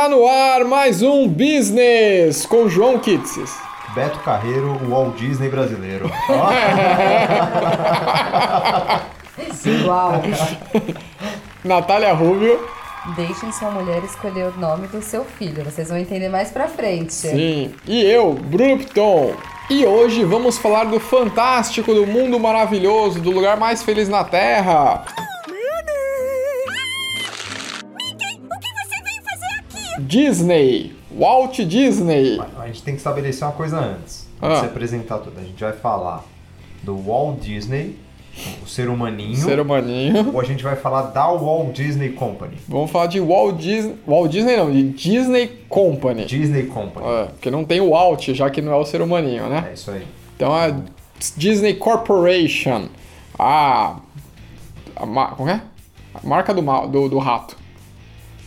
Está no ar mais um Business com João Kitsis. Beto Carreiro, o Walt Disney brasileiro. Igual. Natália Rubio. Deixem sua mulher escolher o nome do seu filho. Vocês vão entender mais pra frente. Sim. E eu, Bruno Piton. E hoje vamos falar do fantástico, do mundo maravilhoso, do lugar mais feliz na Terra. Disney. Walt Disney. A gente tem que estabelecer uma coisa antes. Ah. Antes de se apresentar tudo. A gente vai falar do Walt Disney, o ser humaninho. Ser humaninho. Ou a gente vai falar da Walt Disney Company. Vamos falar de Walt Disney. Walt Disney não, de Disney Company. Disney Company. É, porque não tem o Walt, já que não é o ser humaninho, né? É isso aí. Então a Disney Corporation. A. a como é? A marca do, mal, do, do rato.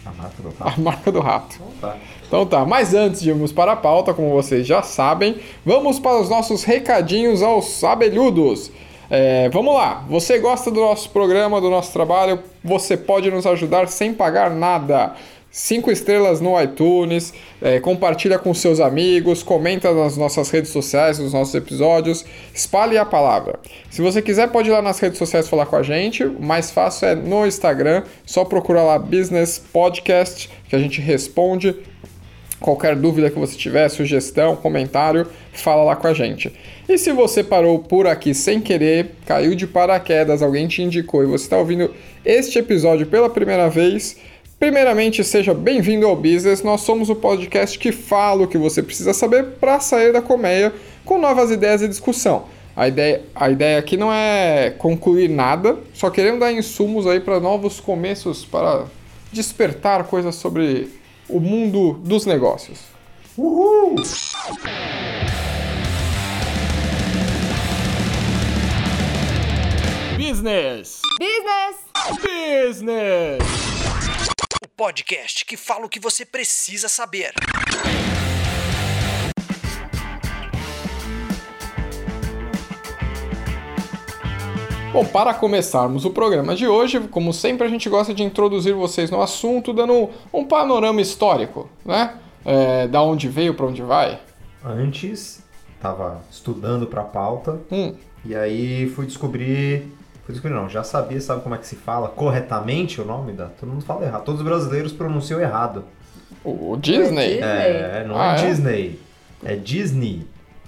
A marca do A marca do rato. Então tá. Então tá, mas antes de irmos para a pauta, como vocês já sabem, vamos para os nossos recadinhos aos abelhudos. É, vamos lá, você gosta do nosso programa, do nosso trabalho, você pode nos ajudar sem pagar nada. Cinco estrelas no iTunes, é, compartilha com seus amigos, comenta nas nossas redes sociais, nos nossos episódios, espalhe a palavra. Se você quiser, pode ir lá nas redes sociais falar com a gente. O mais fácil é no Instagram, só procurar lá Business Podcast, que a gente responde. Qualquer dúvida que você tiver, sugestão, comentário, fala lá com a gente. E se você parou por aqui sem querer, caiu de paraquedas, alguém te indicou e você está ouvindo este episódio pela primeira vez, primeiramente seja bem-vindo ao Business. Nós somos o podcast que fala o que você precisa saber para sair da colmeia com novas ideias e discussão. A ideia, a ideia aqui não é concluir nada, só queremos dar insumos aí para novos começos, para despertar coisas sobre o mundo dos negócios. Uhul! Business! Business! Business! Podcast que fala o que você precisa saber. Bom, para começarmos o programa de hoje, como sempre, a gente gosta de introduzir vocês no assunto, dando um panorama histórico, né? É, da onde veio, para onde vai. Antes, tava estudando pra pauta. Hum, E aí fui descobrir. Fui descobrir, não, já sabia, sabe como é que se fala corretamente o nome da. Todo mundo fala errado. Todos os brasileiros pronunciam errado. o, o Disney? É, não Ah, é, é? Disney. É Disney.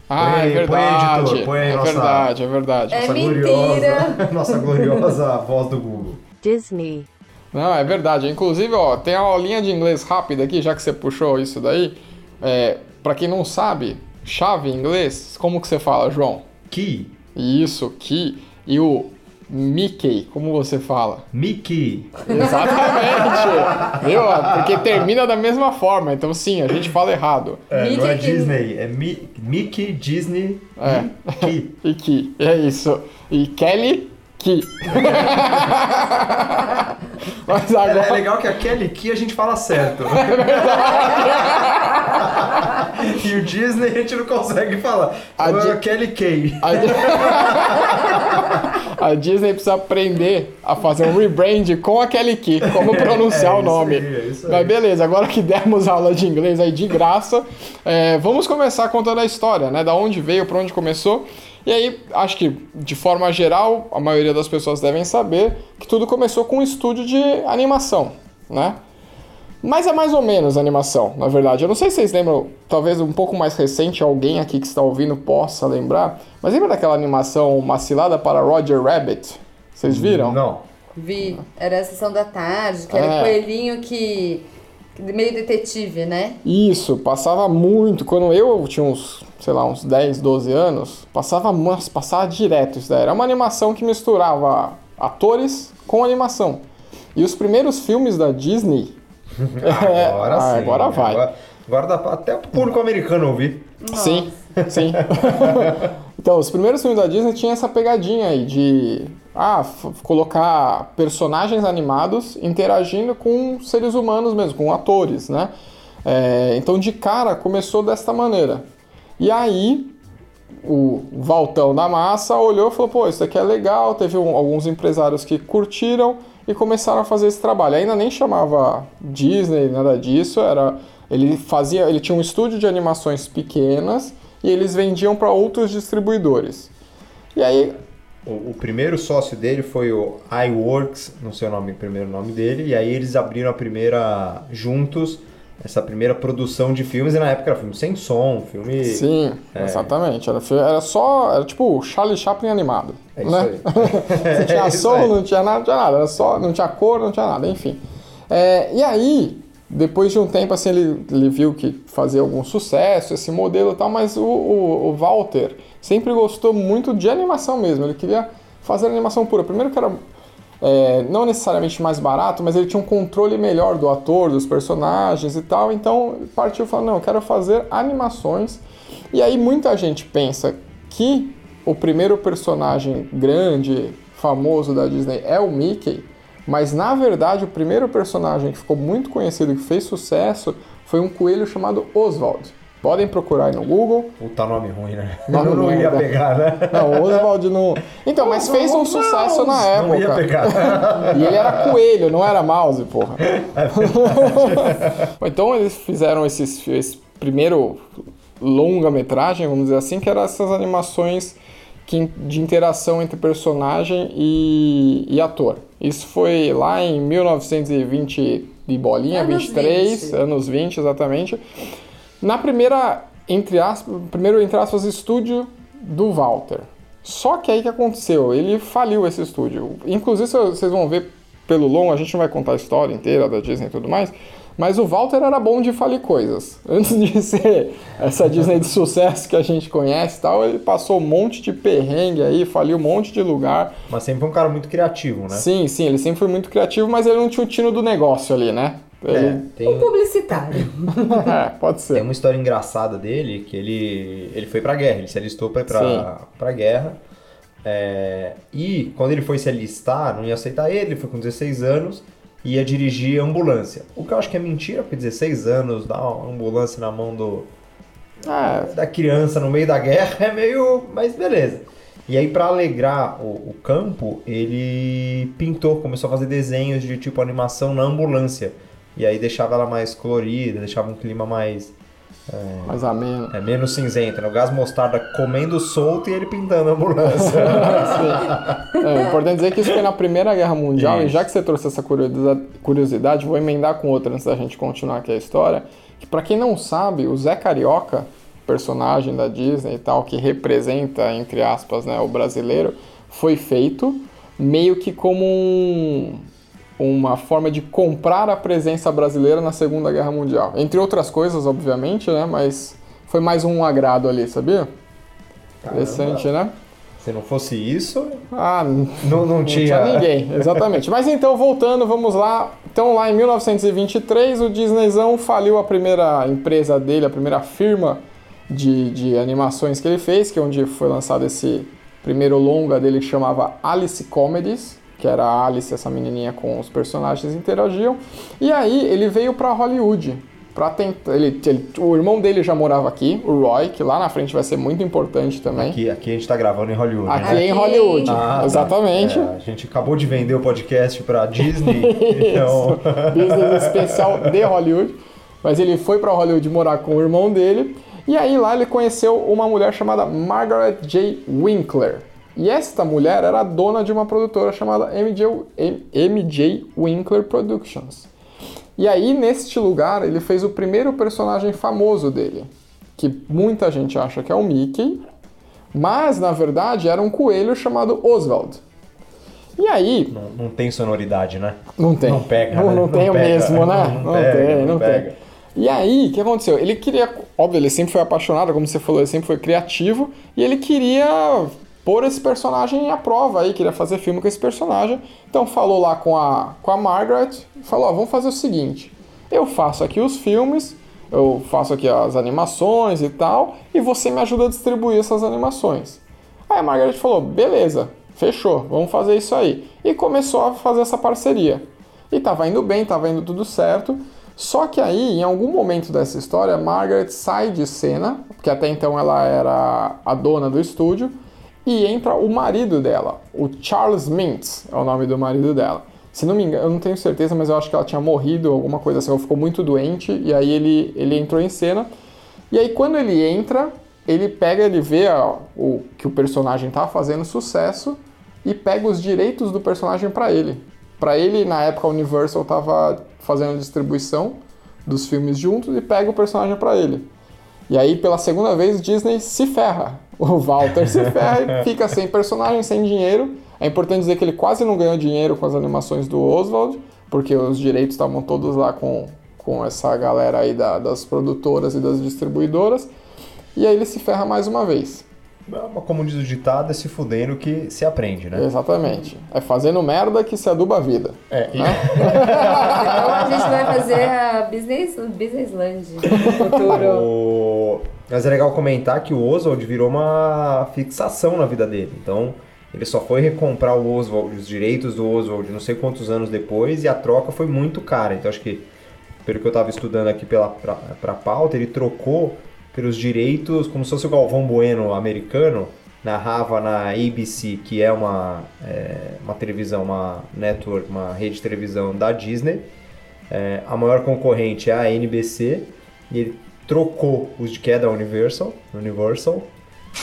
Ah, Põe é aí, põe aí, verdade. editor, põe aí é nossa- verdade, é verdade. É Nossa mentira. gloriosa. Nossa gloriosa voz do Google. Disney. Não, é verdade. Inclusive, ó, tem uma aulinha de inglês rápida aqui, já que você puxou isso daí. É, para quem não sabe, chave em inglês, como que você fala, João? Key. Isso, que e o Mickey, como você fala? Mickey. Exatamente! Viu? Porque termina da mesma forma, então sim, a gente fala errado. É, Mickey não é Disney, é Mi- Mickey, Disney É. e Key. E que, é isso. E Kelly, que. Mas É, agora. é legal que a Kelly Key a gente fala certo. e o Disney a gente não consegue falar. A Então é Di- a Kelly Kay. A, Di- a Disney precisa aprender a fazer um rebrand com a Kelly Key, como pronunciar É o isso nome. aí, é. Mas beleza, agora que demos aula de inglês aí de graça, é, vamos começar contando a história, né? Da onde veio, para onde começou. E aí, acho que de forma geral, a maioria das pessoas devem saber que tudo começou com um estúdio de animação, né? Mas é mais ou menos animação, na verdade. Eu não sei se vocês lembram, talvez um pouco mais recente, alguém aqui que está ouvindo possa lembrar. Mas lembra daquela animação Macilada para Roger Rabbit? Vocês viram? Não. Vi. Era a sessão da tarde, que era É. o coelhinho que. Meio detetive, né? Isso, passava muito. Quando eu tinha uns, sei lá, uns 10, 12 anos, passava, mas passava direto isso daí. Era uma animação que misturava atores com animação. E os primeiros filmes da Disney. É, Agora ah, sim. agora vai. Agora, agora dá pra até o público americano ouvir. Sim, sim. então, os primeiros filmes da Disney tinham essa pegadinha aí de ah, colocar personagens animados interagindo com seres humanos mesmo, com atores, né? É, então, de cara, começou desta maneira. E aí, o Valtão da Massa olhou e falou: pô, isso aqui é legal. Teve um- alguns empresários que curtiram e começaram a fazer esse trabalho. Ainda nem chamava Disney, nada disso, era ele fazia, ele tinha um estúdio de animações pequenas e eles vendiam para outros distribuidores. E aí O, o primeiro sócio dele foi o iWorks, não sei o nome, o primeiro nome dele, e aí eles abriram a primeira, juntos, essa primeira produção de filmes, e na época era filme sem som, filme... Sim, exatamente. Era, era só. Era tipo Charlie Chaplin animado. É isso né? aí. Não tinha É som, não tinha nada, não tinha nada. Era só, não tinha cor, não tinha nada, enfim. É, e aí, depois de um tempo, assim, ele, ele viu que fazia algum sucesso, esse modelo e tal, mas o, o, o Walter sempre gostou muito de animação mesmo. Ele queria fazer animação pura. Primeiro que era é, não necessariamente mais barato, mas ele tinha um controle melhor do ator, dos personagens e tal. Então partiu falando: não, eu quero fazer animações. E aí muita gente pensa que o primeiro personagem grande, famoso da Disney é o Mickey, mas na verdade o primeiro personagem que ficou muito conhecido e que fez sucesso foi um coelho chamado Oswald. Podem procurar aí no Google. Puta nome ruim, né? Nome Eu não ruim, ia né? pegar, né? Não, Oswald não. Então, mas fez um sucesso na época. Não ia pegar. E ele era coelho, não era mouse, porra. então eles fizeram esses, esse primeiro longa-metragem, vamos dizer assim, que eram essas animações de interação entre personagem e, e ator. Isso foi lá em 1920 de bolinha, Anos 23, 20. anos 20 exatamente. Na primeira, entre aspas, primeiro, entre aspas, estúdio do Walter. Só que aí que aconteceu? Ele faliu esse estúdio. Inclusive, cê- vocês vão ver pelo longo, a gente não vai contar a história inteira da Disney e tudo mais, mas o Walter era bom de falir coisas. Antes de ser essa Disney de sucesso que a gente conhece e tal, ele passou um monte de perrengue aí, faliu um monte de lugar. Mas sempre foi um cara muito criativo, né? Sim, sim, ele sempre foi muito criativo, mas ele não tinha o tino do negócio ali, né? É, Ele... tem, Um publicitário. É, pode tem ser. uma história engraçada dele, que ele, ele foi pra guerra, ele se alistou pra ir Sim. pra, pra guerra. É, e quando ele foi se alistar, não ia aceitar ele, ele foi com 16 anos ia dirigir ambulância. O que eu acho que é mentira, porque 16 anos, dar uma ambulância na mão do, É, da criança no meio da guerra é meio. Mas beleza. E aí, pra alegrar o, o campo, ele pintou, começou a fazer desenhos de tipo animação na ambulância. E aí deixava ela mais colorida, deixava um clima mais. Mais ameno. É, menos cinzento, né? O gás mostarda comendo solto e ele pintando a ambulância. É, é importante dizer que isso foi na Primeira Guerra Mundial, e Isso. já que você trouxe essa curiosidade, vou emendar com outra antes da gente continuar aqui a história. Que pra quem não sabe, o Zé Carioca, personagem da Disney e tal, que representa, entre aspas, né, o brasileiro, foi feito meio que como um- uma forma de comprar a presença brasileira na Segunda Guerra Mundial. Entre outras coisas, obviamente, né? Mas foi mais um agrado ali, sabia? Interessante, né? Se não fosse isso, Ah, não, não não tinha. tinha ninguém, exatamente. Mas então, voltando, vamos lá. Então, lá em 1923, o Disneyzão faliu a primeira empresa dele, a primeira firma de, de animações que ele fez, que é onde foi lançado esse primeiro longa dele que chamava Alice Comedies, que era a Alice, essa menininha com os personagens interagiam. E aí ele veio para Hollywood. Pra tentar, ele, ele- o irmão dele já morava aqui, o Roy, que lá na frente vai ser muito importante também. Aqui, aqui a gente tá gravando em Hollywood. Aqui né? em Hollywood, Ah, tá. exatamente. É, a gente acabou de vender o podcast pra Disney, então. Business especial de Hollywood. Mas ele foi para Hollywood morar com o irmão dele. E aí lá ele conheceu uma mulher chamada Margaret J. Winkler. E esta mulher era dona de uma produtora chamada MJ, MJ Winkler Productions. E aí, neste lugar, ele fez o primeiro personagem famoso dele, que muita gente acha que é o Mickey, mas na verdade era um coelho chamado Oswald. E aí, Não, não tem sonoridade, né? não tem. Não pega, Não, né? não tem o mesmo, né? Não Não, pega, tem, não não pega. tem. E aí, o que aconteceu? Ele queria, óbvio, ele sempre foi apaixonado, como você falou, ele sempre foi criativo, e ele queria pôr esse personagem à prova aí, queria fazer filme com esse personagem. Então falou lá com a, com a Margaret, falou, ó, vamos fazer o seguinte, eu faço aqui os filmes, eu faço aqui as animações e tal, e você me ajuda a distribuir essas animações. Aí a Margaret falou, beleza, fechou, vamos fazer isso aí. E começou a fazer essa parceria. E tava indo bem, tava indo tudo certo. Só que aí, em algum momento dessa história, Margaret sai de cena, porque até então ela era a dona do estúdio, e entra o marido dela, o Charles Mintz, é o nome do marido dela. Se não me engano, eu não tenho certeza, mas eu acho que ela tinha morrido, alguma coisa assim, ela ficou muito doente, e aí ele, ele entrou em cena. E aí quando ele entra, ele pega, ele vê ó, o, que o personagem tá fazendo sucesso e pega os direitos do personagem para ele. Para ele, na época, a Universal tava fazendo distribuição dos filmes juntos e pega o personagem para ele. E aí, pela segunda vez, Disney se ferra. O Walter se ferra e fica sem personagem, sem dinheiro. É importante dizer que ele quase não ganhou dinheiro com as animações do Oswald, porque os direitos estavam todos lá com, com essa galera aí da, das produtoras e das distribuidoras. E aí ele se ferra mais uma vez. Como diz o ditado, é se fudendo que se aprende, né? Exatamente. É fazendo merda que se aduba a vida. É, e- Então a gente vai fazer a Business, Business Land no futuro. O- Mas é legal comentar que o Oswald virou uma fixação na vida dele. Então, ele só foi recomprar o Oswald, os direitos do Oswald, não sei quantos anos depois, e a troca foi muito cara. Então, acho que, pelo que eu estava estudando aqui pela, pra, pra pauta, ele trocou pelos direitos, como se fosse o Galvão Bueno americano, narrava na ABC, que é uma, é, uma televisão, uma network, uma rede de televisão da Disney. É, a maior concorrente é a NBC e ele trocou os que é da Universal, Universal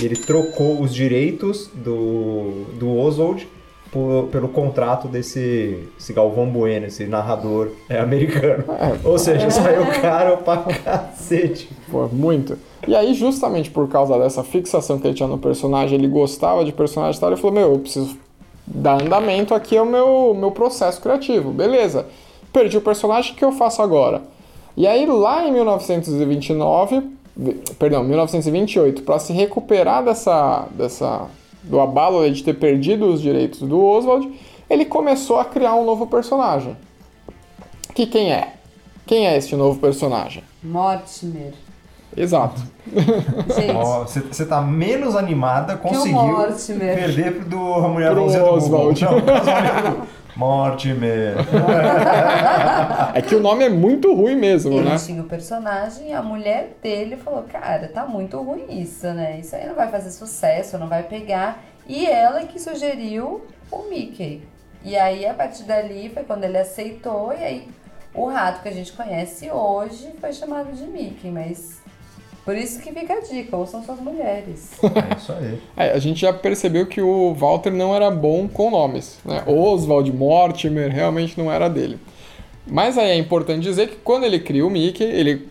e ele trocou os direitos do, do Oswald por- pelo contrato desse esse Galvão Bueno, esse narrador é, americano. Ou seja, saiu caro pra cacete. Pô, muito. E aí, justamente por causa dessa fixação que ele tinha no personagem, ele gostava de personagem e tal, ele falou, meu, eu preciso dar andamento aqui ao meu, meu processo criativo. Beleza. Perdi o personagem, o que eu faço agora? E aí, lá em 1929, vi- perdão, 1928, para se recuperar dessa, dessa, do abalo de ter perdido os direitos do Oswald, ele começou a criar um novo personagem. Que quem é? Quem é este novo personagem? Mortimer. Exato. Você você tá menos animada, Que o conseguiu perder do a mulher do. Oswald. Não, pro Oswald. Mortimer. É que o nome é muito ruim mesmo, ele né? tinha o personagem e a mulher dele falou, cara, tá muito ruim isso, né? Isso aí não vai fazer sucesso, não vai pegar. E ela que sugeriu o Mickey. E aí, a partir dali, foi quando ele aceitou, e aí o rato que a gente conhece hoje foi chamado de Mickey, mas... Por isso que fica a dica, ouçam suas mulheres. É isso aí. É, a gente já percebeu que o Walter não era bom com nomes, né? Oswald, Mortimer, realmente não era dele. Mas aí é importante dizer que quando ele cria o Mickey, ele,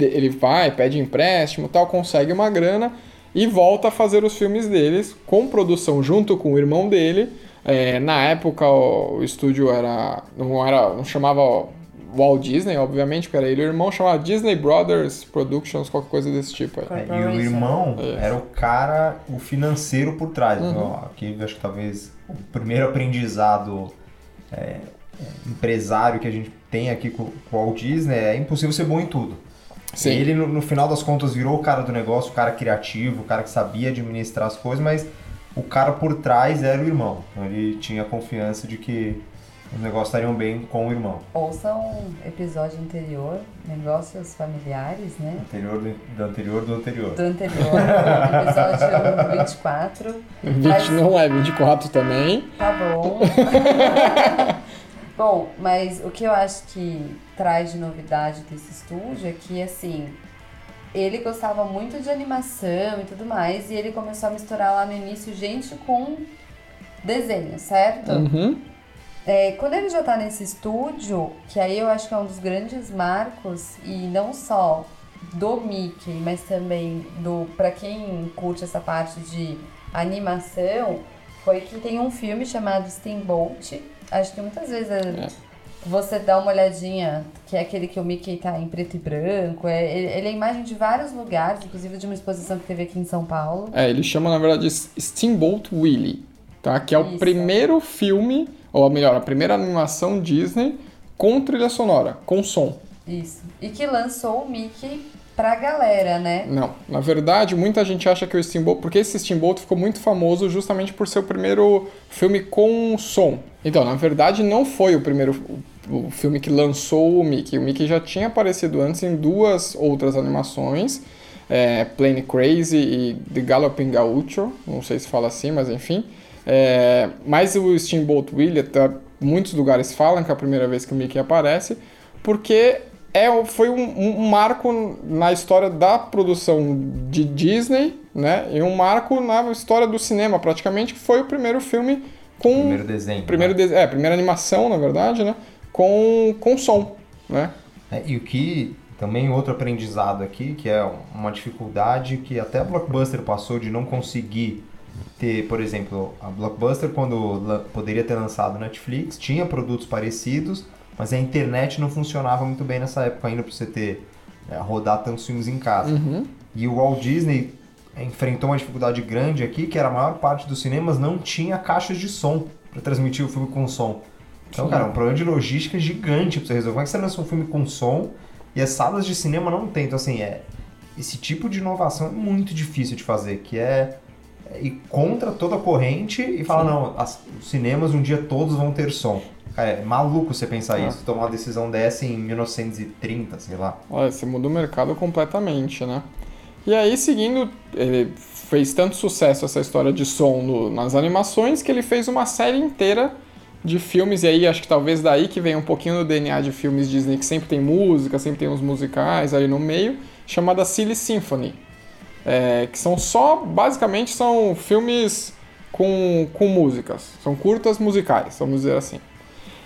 ele vai, pede empréstimo tal, consegue uma grana e volta a fazer os filmes deles com produção junto com o irmão dele. É, na época o, o estúdio era não era não chamava Walt Disney, obviamente, porque era ele e o irmão, chamava Disney Brothers Productions, qualquer coisa desse tipo aí. É, e o irmão É. era o cara, o financeiro por trás. Uhum. Então, aqui acho que talvez o primeiro aprendizado é, é, empresário que a gente tem aqui com, com o Walt Disney é impossível ser bom em tudo. Sim. Ele, no, no final das contas, virou o cara do negócio, o cara criativo, o cara que sabia administrar as coisas, mas o cara por trás era o irmão. Então, ele tinha confiança de que os negócios estariam bem com o irmão. Ouçam um episódio anterior, Negócios Familiares, né? Anterior do, do anterior do anterior. Do anterior, episódio 24. 20 não é 24 também. Tá bom. bom, mas o que eu acho que traz de novidade desse estúdio é que, assim, ele gostava muito de animação e tudo mais, e ele começou a misturar lá no início gente com desenho, certo? Uhum. É, quando ele já tá nesse estúdio, que aí eu acho que é um dos grandes marcos, e não só do Mickey, mas também do para quem curte essa parte de animação, foi que tem um filme chamado Steamboat. Acho que muitas vezes é- você dá uma olhadinha, que é aquele que o Mickey tá em preto e branco. É, ele, ele é imagem de vários lugares, inclusive de uma exposição que teve aqui em São Paulo. É, ele chama na verdade Steamboat Willie, tá? Que é o Isso. primeiro filme, ou melhor, a primeira animação Disney com trilha sonora, com som. Isso. E que lançou o Mickey pra galera, né? Não, na verdade, muita gente acha que o Steamboat, porque esse Steamboat ficou muito famoso justamente por ser o primeiro filme com som. Então, na verdade, não foi o primeiro o filme que lançou o Mickey. O Mickey já tinha aparecido antes em duas outras animações, é, Plane Crazy e The Galloping Gaucho, não sei se fala assim, mas enfim. É, mas o Steamboat Willie, tá, muitos lugares falam que é a primeira vez que o Mickey aparece, porque é, foi um, um marco na história da produção de Disney, né? E um marco na história do cinema, praticamente, que foi o primeiro filme com. Primeiro desenho. Primeiro né? de- é, primeira animação, na verdade, né? Com, com som, né? É, e o que também outro aprendizado aqui, que é uma dificuldade que até a Blockbuster passou de não conseguir ter, por exemplo, a Blockbuster quando poderia ter lançado Netflix, tinha produtos parecidos, mas a internet não funcionava muito bem nessa época ainda para você ter é, rodar tantos filmes em casa. Uhum. E o Walt Disney enfrentou uma dificuldade grande aqui, que era a maior parte dos cinemas não tinha caixas de som para transmitir o filme com som. Então, Sim. cara, é um problema de logística gigante pra você resolver. Como é que você lança um filme com som e as salas de cinema não tem? Então, assim, é, esse tipo de inovação é muito difícil de fazer, que é, ir contra toda a corrente e falar, não, as- os cinemas um dia todos vão ter som. Cara, é maluco você pensar É. isso, tomar uma decisão dessa em 1930, sei lá. Olha, você muda o mercado completamente, né? E aí, seguindo, ele fez tanto sucesso essa história de som no- nas animações que ele fez uma série inteira de filmes, e aí acho que talvez daí que vem um pouquinho do DNA de filmes Disney, que sempre tem música, sempre tem uns musicais ali no meio, chamada Silly Symphony. É, que são só, basicamente, são filmes com, com músicas, são curtas musicais, vamos dizer assim.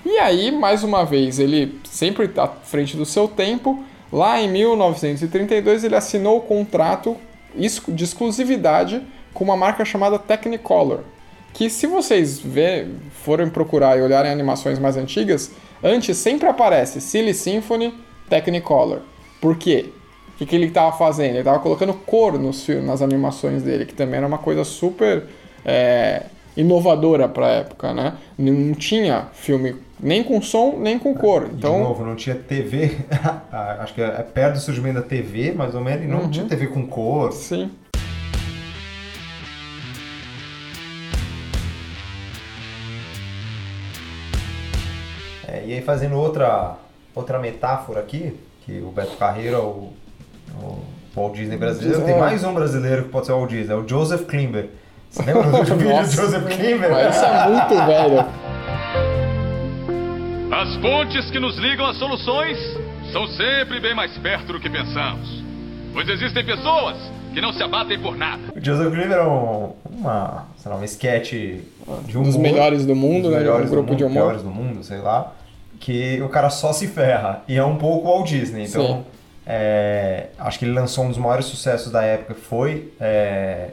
E aí, mais uma vez, ele sempre à frente do seu tempo, lá em 1932 ele assinou o contrato de exclusividade com uma marca chamada Technicolor, que se vocês vê, forem procurar e olharem animações mais antigas, antes sempre aparece Silly Symphony, Technicolor. Por quê? O que, que ele estava fazendo? Ele estava colocando cor nos fil- nas animações dele, que também era uma coisa super é, inovadora para a época, né? Não tinha filme nem com som, nem com cor. Então, de novo, não tinha TV, acho que é perto do surgimento da TV, mais ou menos, e não Uhum. tinha TV com cor. sim. É, e aí fazendo outra, outra metáfora aqui, que o Beto Carreiro é o, o Walt Disney brasileiro, tem mais um brasileiro que pode ser o Walt Disney, é o Joseph Klimber. Você lembra do vídeo do. Joseph Klimber? Isso é muito velho. As pontes que nos ligam às soluções são sempre bem mais perto do que pensamos. Pois existem pessoas que não se abatem por nada. O Joseph Klimber é um, uma, sei lá, um sketch de humor. Dos melhores do mundo, né? melhores Um grupo do mundo, de humor. melhores do mundo, sei lá. Que o cara só se ferra. E é um pouco Walt Disney. Então, Sim. É, acho que ele lançou um dos maiores sucessos da época, foi é,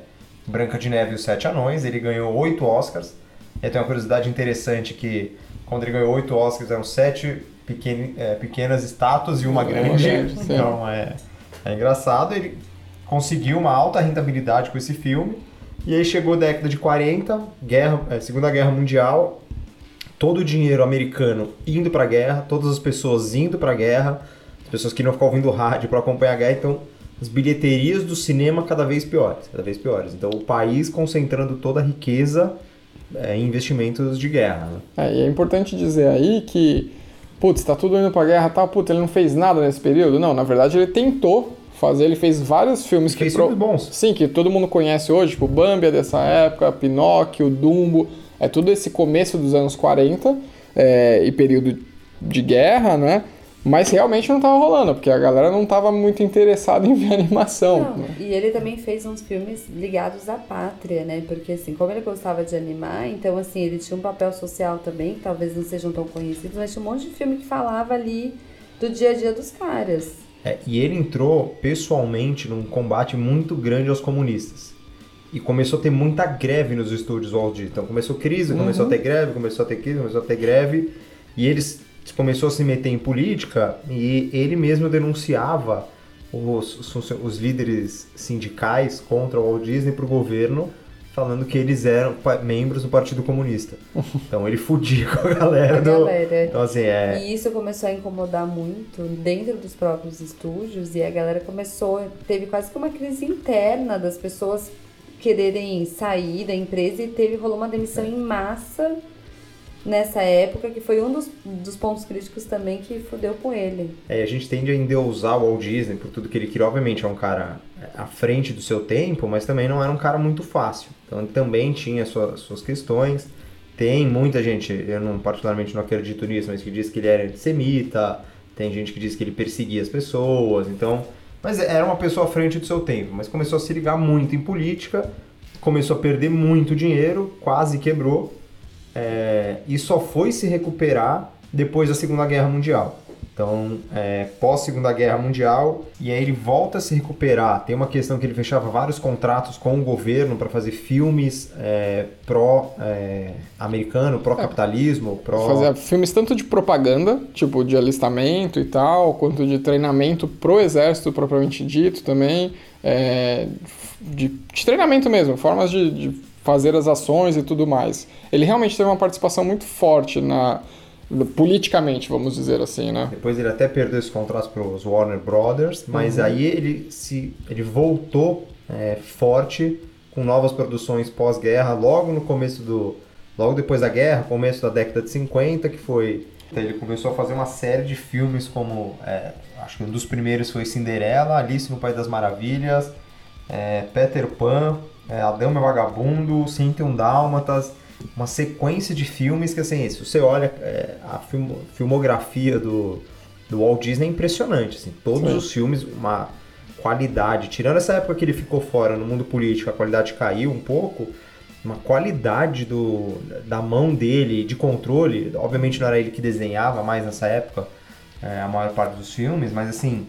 Branca de Neve e os Sete Anões. Ele ganhou oito Oscars. E tem uma curiosidade interessante que quando ele ganhou oito Oscars, eram sete pequen- é, pequenas estátuas e uma grande. Então é, é engraçado. Ele conseguiu uma alta rentabilidade com esse filme. E aí chegou a década de 40, guerra, é, Segunda Guerra Mundial, todo o dinheiro americano indo pra guerra, todas as pessoas indo pra guerra, as pessoas que não ficam ouvindo rádio para acompanhar a guerra, então as bilheterias do cinema cada vez piores, cada vez piores. Então o país concentrando toda a riqueza é, em investimentos de guerra. né? É, e é importante dizer aí que, putz, tá tudo indo pra guerra e tal, putz, ele não fez nada nesse período. Não, na verdade ele tentou fazer, ele fez vários filmes que... Fez pro- filmes bons. Sim, que todo mundo conhece hoje, tipo Bambi é dessa época, Pinóquio, Dumbo, é tudo esse começo dos anos 40 é, e período de guerra, né? Mas realmente não tava rolando, porque a galera não tava muito interessada em ver animação. Não, e ele também fez uns filmes ligados à pátria, né? Porque assim, como ele gostava de animar, então assim, ele tinha um papel social também, que talvez não sejam tão conhecidos, mas tinha um monte de filme que falava ali do dia a dia dos caras. É, e ele entrou pessoalmente num combate muito grande aos comunistas. E começou a ter muita greve nos estúdios Walt Disney. Então começou crise, começou a ter greve, começou a ter crise, começou a ter greve. E eles começou a se meter em política e ele mesmo denunciava os, os, os líderes sindicais contra o Walt Disney para o governo, falando que eles eram membros do Partido Comunista. Então ele fudia com a galera A do. galera. Então assim, é. E isso começou a incomodar muito dentro dos próprios estúdios e a galera começou, teve quase que uma crise interna das pessoas quererem sair da empresa e teve rolou uma demissão em massa nessa época, que foi um dos, dos pontos críticos também que fudeu com ele. É, a gente tende a endeusar o Walt Disney por tudo que ele criou. Obviamente é um cara à frente do seu tempo, mas também não era um cara muito fácil. Então ele também tinha sua- suas questões. Tem muita gente, eu não particularmente não acredito nisso, mas que diz que ele era antissemita, tem gente que diz que ele perseguia as pessoas, então. Mas era uma pessoa à frente do seu tempo, mas começou a se ligar muito em política, começou a perder muito dinheiro, quase quebrou, é, e só foi se recuperar depois da Segunda Guerra Mundial. Então, é, pós Segunda Guerra Mundial, e aí ele volta a se recuperar. Tem uma questão que ele fechava vários contratos com o governo para fazer filmes é, pró-americano, pró-capitalismo, pró... Fazia filmes tanto de propaganda, tipo de alistamento e tal, quanto de treinamento pro exército propriamente dito também. é, de, de treinamento mesmo, formas de, de fazer as ações e tudo mais. Ele realmente teve uma participação muito forte na politicamente, vamos dizer assim, né? Depois ele até perdeu esse contrato para os Warner Brothers, mas aí ele se ele voltou é, forte com novas produções pós-guerra, logo no começo do logo depois da guerra, começo da década de 50, que foi então ele começou a fazer uma série de filmes como é, acho que um dos primeiros foi Cinderela, Alice no País das Maravilhas, é, Peter Pan, é, Adão e Vagabundo, 101 Dálmatas, uma sequência de filmes que, assim, se você olha é, a film- filmografia do, do Walt Disney é impressionante, assim, todos Sim. os filmes, uma qualidade, tirando essa época que ele ficou fora no mundo político, a qualidade caiu um pouco, uma qualidade do, da mão dele, de controle, obviamente não era ele que desenhava mais nessa época, é, a maior parte dos filmes, mas assim,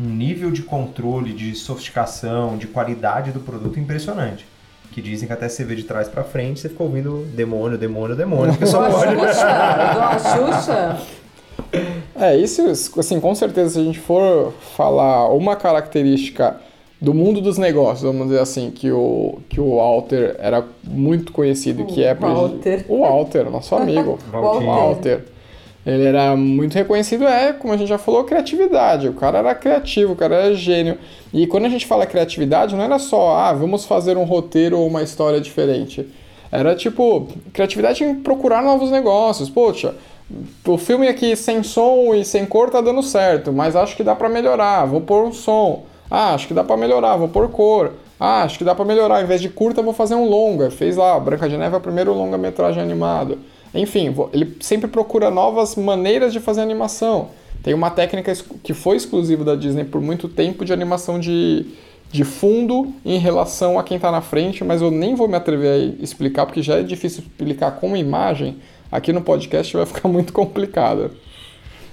um nível de controle, de sofisticação, de qualidade do produto impressionante. Que dizem que até você vê de trás pra frente, você fica ouvindo demônio, demônio, demônio, porque só Igual a pode. Xuxa, igual a Xuxa. É, isso, assim, com certeza, se a gente for falar uma característica do mundo dos negócios, vamos dizer assim, que o, que o Walter era muito conhecido, que é... Walter. O Walter, nosso amigo. Walter. O Walter. Ele era muito reconhecido, é, como a gente já falou, criatividade. O cara era criativo, o cara era gênio. E quando a gente fala criatividade, não era só, ah, vamos fazer um roteiro ou uma história diferente. Era tipo, criatividade em procurar novos negócios. Poxa, o filme aqui sem som e sem cor tá dando certo, mas acho que dá pra melhorar, vou pôr um som. Ah, acho que dá pra melhorar, vou pôr cor. Ah, acho que dá pra melhorar, ao invés de curta, vou fazer um longa. Fez lá, Branca de Neve é o primeiro longa-metragem animado. Enfim, ele sempre procura novas maneiras de fazer animação. Tem uma técnica que foi exclusiva da Disney por muito tempo de animação de, de fundo em relação a quem está na frente, mas eu nem vou me atrever a explicar, porque já é difícil explicar com imagem. Aqui no podcast vai ficar muito complicado.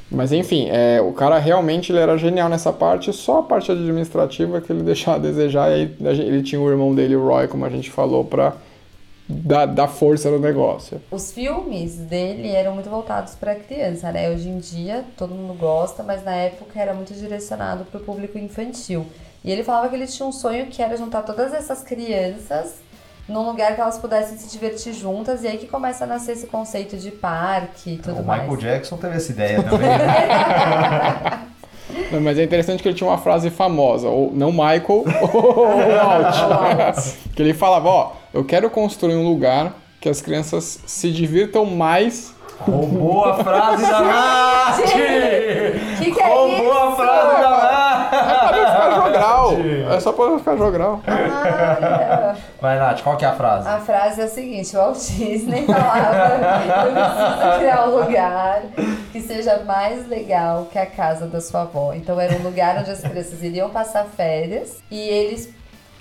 Mas enfim, é, o cara realmente ele era genial nessa parte, só a parte administrativa que ele deixava a desejar, e aí ele tinha o irmão dele, o Roy, como a gente falou, para dar, dar força no negócio. Os filmes dele eram muito voltados para criança, né? Hoje em dia todo mundo gosta, mas na época era muito direcionado para o público infantil. E ele falava que ele tinha um sonho que era juntar todas essas crianças num lugar que elas pudessem se divertir juntas, e aí que começa a nascer esse conceito de parque e tudo O mais. Michael Jackson teve essa ideia também. Não, Mas é interessante que ele tinha uma frase famosa, ou não Michael, ou Walt. que ele falava, ó, eu quero construir um lugar que as crianças se divirtam mais. Roubou a frase da Nath! Que que é Roubou a isso? frase da Nath! É pra não ficar jogral. É só pra não ficar jogral. Ah, Vai, Nath, qual que é a frase? A frase é o seguinte, o Walt Disney falava, eu preciso criar um lugar que seja mais legal que a casa da sua avó. Então era um lugar onde as crianças iriam passar férias e eles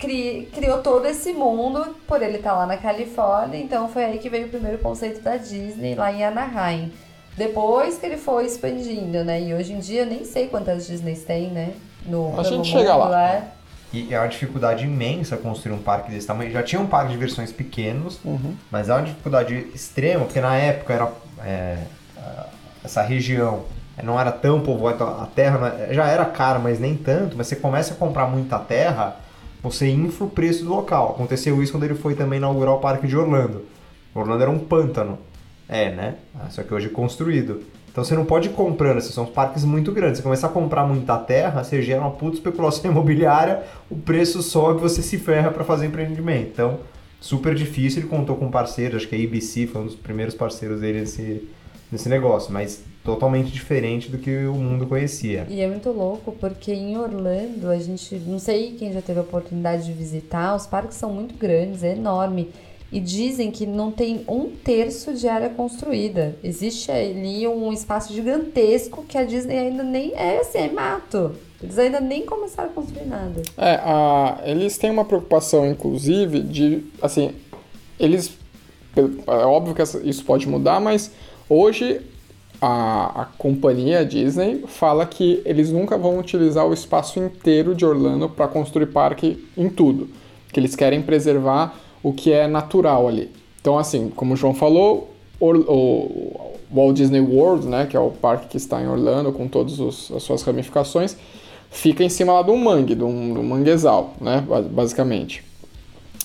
cri, criou todo esse mundo por ele estar lá na Califórnia. Então foi aí que veio o primeiro conceito da Disney lá em Anaheim. Depois que ele foi expandindo, né? E hoje em dia eu nem sei quantas Disneys tem, né? No, A gente chega mundo, lá. é. E é uma dificuldade imensa construir um parque desse tamanho. Já tinha um parque de versões pequenos, mas é uma dificuldade extrema, porque na época era é, essa região não era tão povoada, então a terra é- já era cara, mas nem tanto. Mas você começa a comprar muita terra, você infla o preço do local. Aconteceu isso quando ele foi também inaugurar o parque de Orlando. Orlando era um pântano. É, né? Ah, Só que hoje é construído. Então você não pode ir comprando, esses são parques muito grandes. Você começar a comprar muita terra, você gera uma puta especulação imobiliária, o preço sobe, você se ferra para fazer empreendimento. Então, super difícil. Ele contou com parceiros, acho que a ABC foi um dos primeiros parceiros dele nesse, nesse negócio, mas totalmente diferente do que o mundo conhecia. E é muito louco porque em Orlando a gente, não sei quem já teve a oportunidade de visitar, os parques são muito grandes, é enorme. e dizem que não tem um terço de área construída. Existe ali um espaço gigantesco que a Disney ainda nem é assim, é mato. Eles ainda nem começaram a construir nada. É, a, eles têm uma preocupação, inclusive, de, assim, eles, é óbvio que isso pode mudar, mas hoje a, a companhia Disney fala que eles nunca vão utilizar o espaço inteiro de Orlando para construir parque em tudo, que eles querem preservar o que é natural ali. Então, assim, como o João falou, o Walt Disney World, né, que é o parque que está em Orlando com todas as suas ramificações, fica em cima lá de um mangue, de um, manguezal, né, ba- basicamente.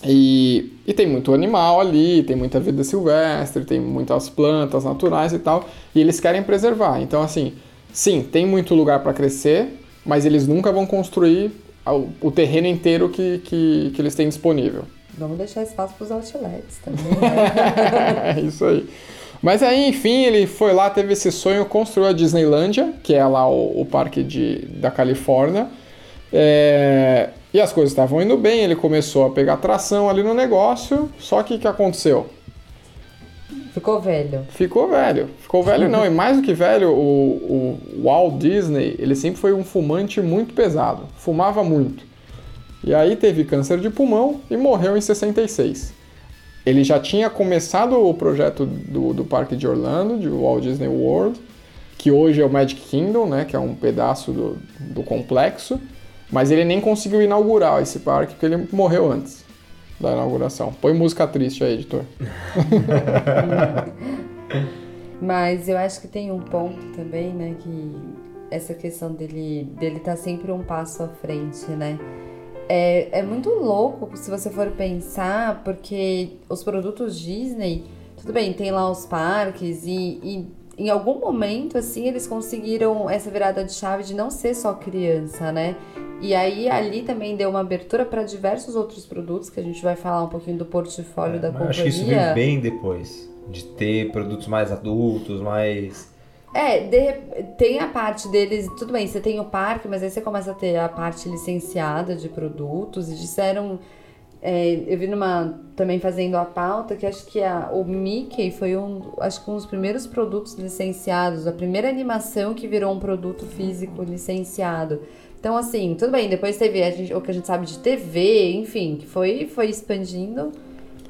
E, e tem muito animal ali, tem muita vida silvestre, tem muitas plantas naturais e tal, e eles querem preservar. Então, assim, sim, tem muito lugar para crescer, mas eles nunca vão construir o, o terreno inteiro que, que, que eles têm disponível. Vamos deixar espaço para os outlets também, né? é isso aí. Mas aí, enfim, ele foi lá, teve esse sonho, construiu a Disneylândia, que é lá o, o parque de, da Califórnia. É, e as coisas estavam indo bem, ele começou a pegar tração ali no negócio, só que o que aconteceu? Ficou velho. Ficou velho. Ficou velho não, e mais do que velho, o, o Walt Disney, ele sempre foi um fumante muito pesado, fumava muito. E aí teve câncer de pulmão e morreu em 66. Ele já tinha começado o projeto do, do parque de Orlando, de Walt Disney World, que hoje é o Magic Kingdom, né, que é um pedaço do, do complexo, mas ele nem conseguiu inaugurar esse parque porque ele morreu antes da inauguração. Põe música triste aí, editor. Mas eu acho que tem um ponto também, né, que essa questão dele dele tá sempre um passo à frente, né? É, é muito louco se você for pensar, porque os produtos Disney, tudo bem, tem lá os parques e, e em algum momento, assim, eles conseguiram essa virada de chave de não ser só criança, né? E aí ali também deu uma abertura para diversos outros produtos, que a gente vai falar um pouquinho do portfólio da Mas companhia. acho que isso vem bem depois. De ter produtos mais adultos, mais. É, de tem a parte deles, tudo bem, você tem o parque, mas aí você começa a ter a parte licenciada de produtos e disseram. É, eu vi numa. também fazendo a pauta que acho que a, o Mickey foi um, acho que um dos primeiros produtos licenciados, a primeira animação que virou um produto físico licenciado. Então, assim, tudo bem, depois teve a gente- o que a gente sabe de TV, enfim, que foi, foi expandindo.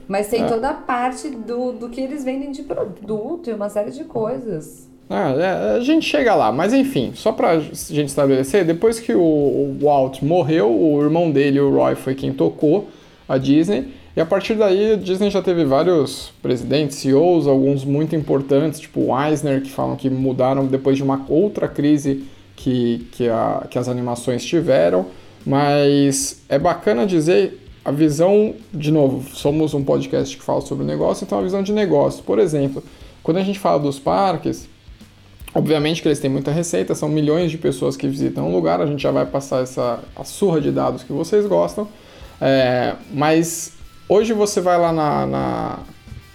Mas tem É. toda a parte do, do que eles vendem de produto e uma série de coisas. Ah, é, a gente chega lá, mas enfim, só pra gente estabelecer, depois que o, o Walt morreu, o irmão dele, o Roy, foi quem tocou a Disney, e a partir daí a Disney já teve vários presidentes, CEOs, alguns muito importantes, tipo o Eisner, que falam que mudaram depois de uma outra crise que, que, a, que as animações tiveram, mas é bacana dizer a visão, de novo, somos um podcast que fala sobre negócio, então a visão de negócio. Por exemplo, quando a gente fala dos parques, Obviamente que eles têm muita receita, são milhões de pessoas que visitam o lugar, a gente já vai passar essa a surra de dados que vocês gostam. É, mas hoje você vai lá na, na-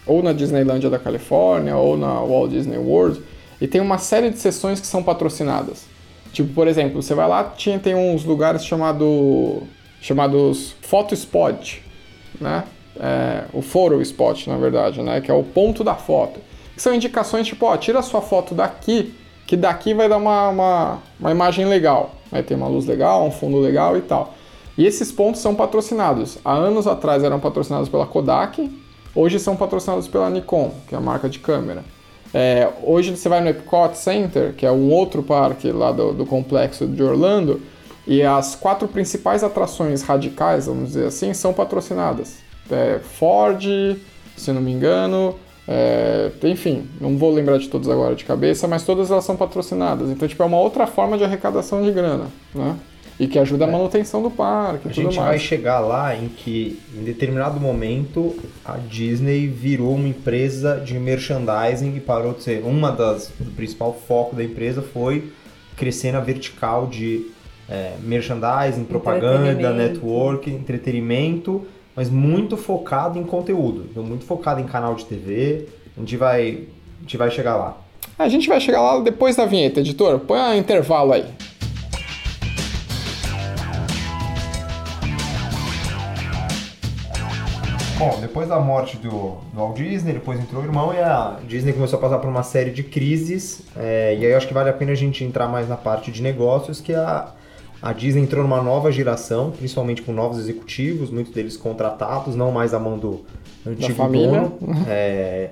ou na Disneylândia da Califórnia ou na Walt Disney World e tem uma série de sessões que são patrocinadas. Tipo, por exemplo, você vai lá, tinha, tem uns lugares chamado, chamados Photo Spot, né? É, o Photo Spot, na verdade, né? Que é o ponto da foto. Que são indicações tipo, ó, tira a sua foto daqui, que daqui vai dar uma, uma, uma imagem legal. Vai ter uma luz legal, um fundo legal e tal. E esses pontos são patrocinados. Há anos atrás eram patrocinados pela Kodak, hoje são patrocinados pela Nikon, que é a marca de câmera. É, hoje você vai no Epcot Center, que é um outro parque lá do, do complexo de Orlando, e as quatro principais atrações radicais, vamos dizer assim, são patrocinadas. É, Ford, se não me engano, é, enfim, não vou lembrar de todas agora de cabeça, mas todas elas são patrocinadas. Então, tipo, é uma outra forma de arrecadação de grana, né? E que ajuda a manutenção do parque A e tudo gente vai mais. chegar lá em que, em determinado momento, a Disney virou uma empresa de merchandising e parou de ser uma das. O principal foco da empresa foi crescer na vertical de é, merchandising, propaganda, network, entretenimento, mas muito focado em conteúdo, então muito focado em canal de TV. A gente vai, a gente vai chegar lá. A gente vai chegar lá depois da vinheta, editor. Põe um intervalo aí. Bom, depois da morte do, do Walt Disney, depois entrou o irmão e a Disney começou a passar por uma série de crises. é, e aí eu acho que vale a pena a gente entrar mais na parte de negócios, que a, a Disney entrou numa nova geração, principalmente com novos executivos, muitos deles contratados, não mais a mão do antigo família. dono. É,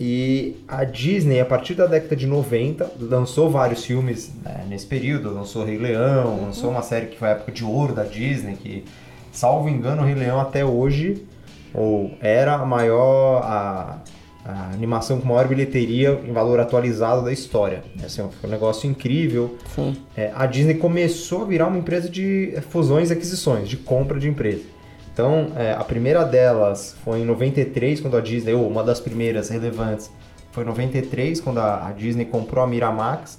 e a Disney, a partir da década de 90, lançou vários filmes né, nesse período. Lançou Rei Leão, lançou uma série que foi a época de ouro da Disney, que, salvo engano, o Rei Leão até hoje, ou era a maior. A, a animação com maior bilheteria em valor atualizado da história. Assim, foi um negócio incrível. É, a Disney começou a virar uma empresa de fusões e aquisições, de compra de empresa. Então, é, a primeira delas foi em 93, quando a Disney, ou uma das primeiras relevantes, foi em 93, quando a, a Disney comprou a Miramax.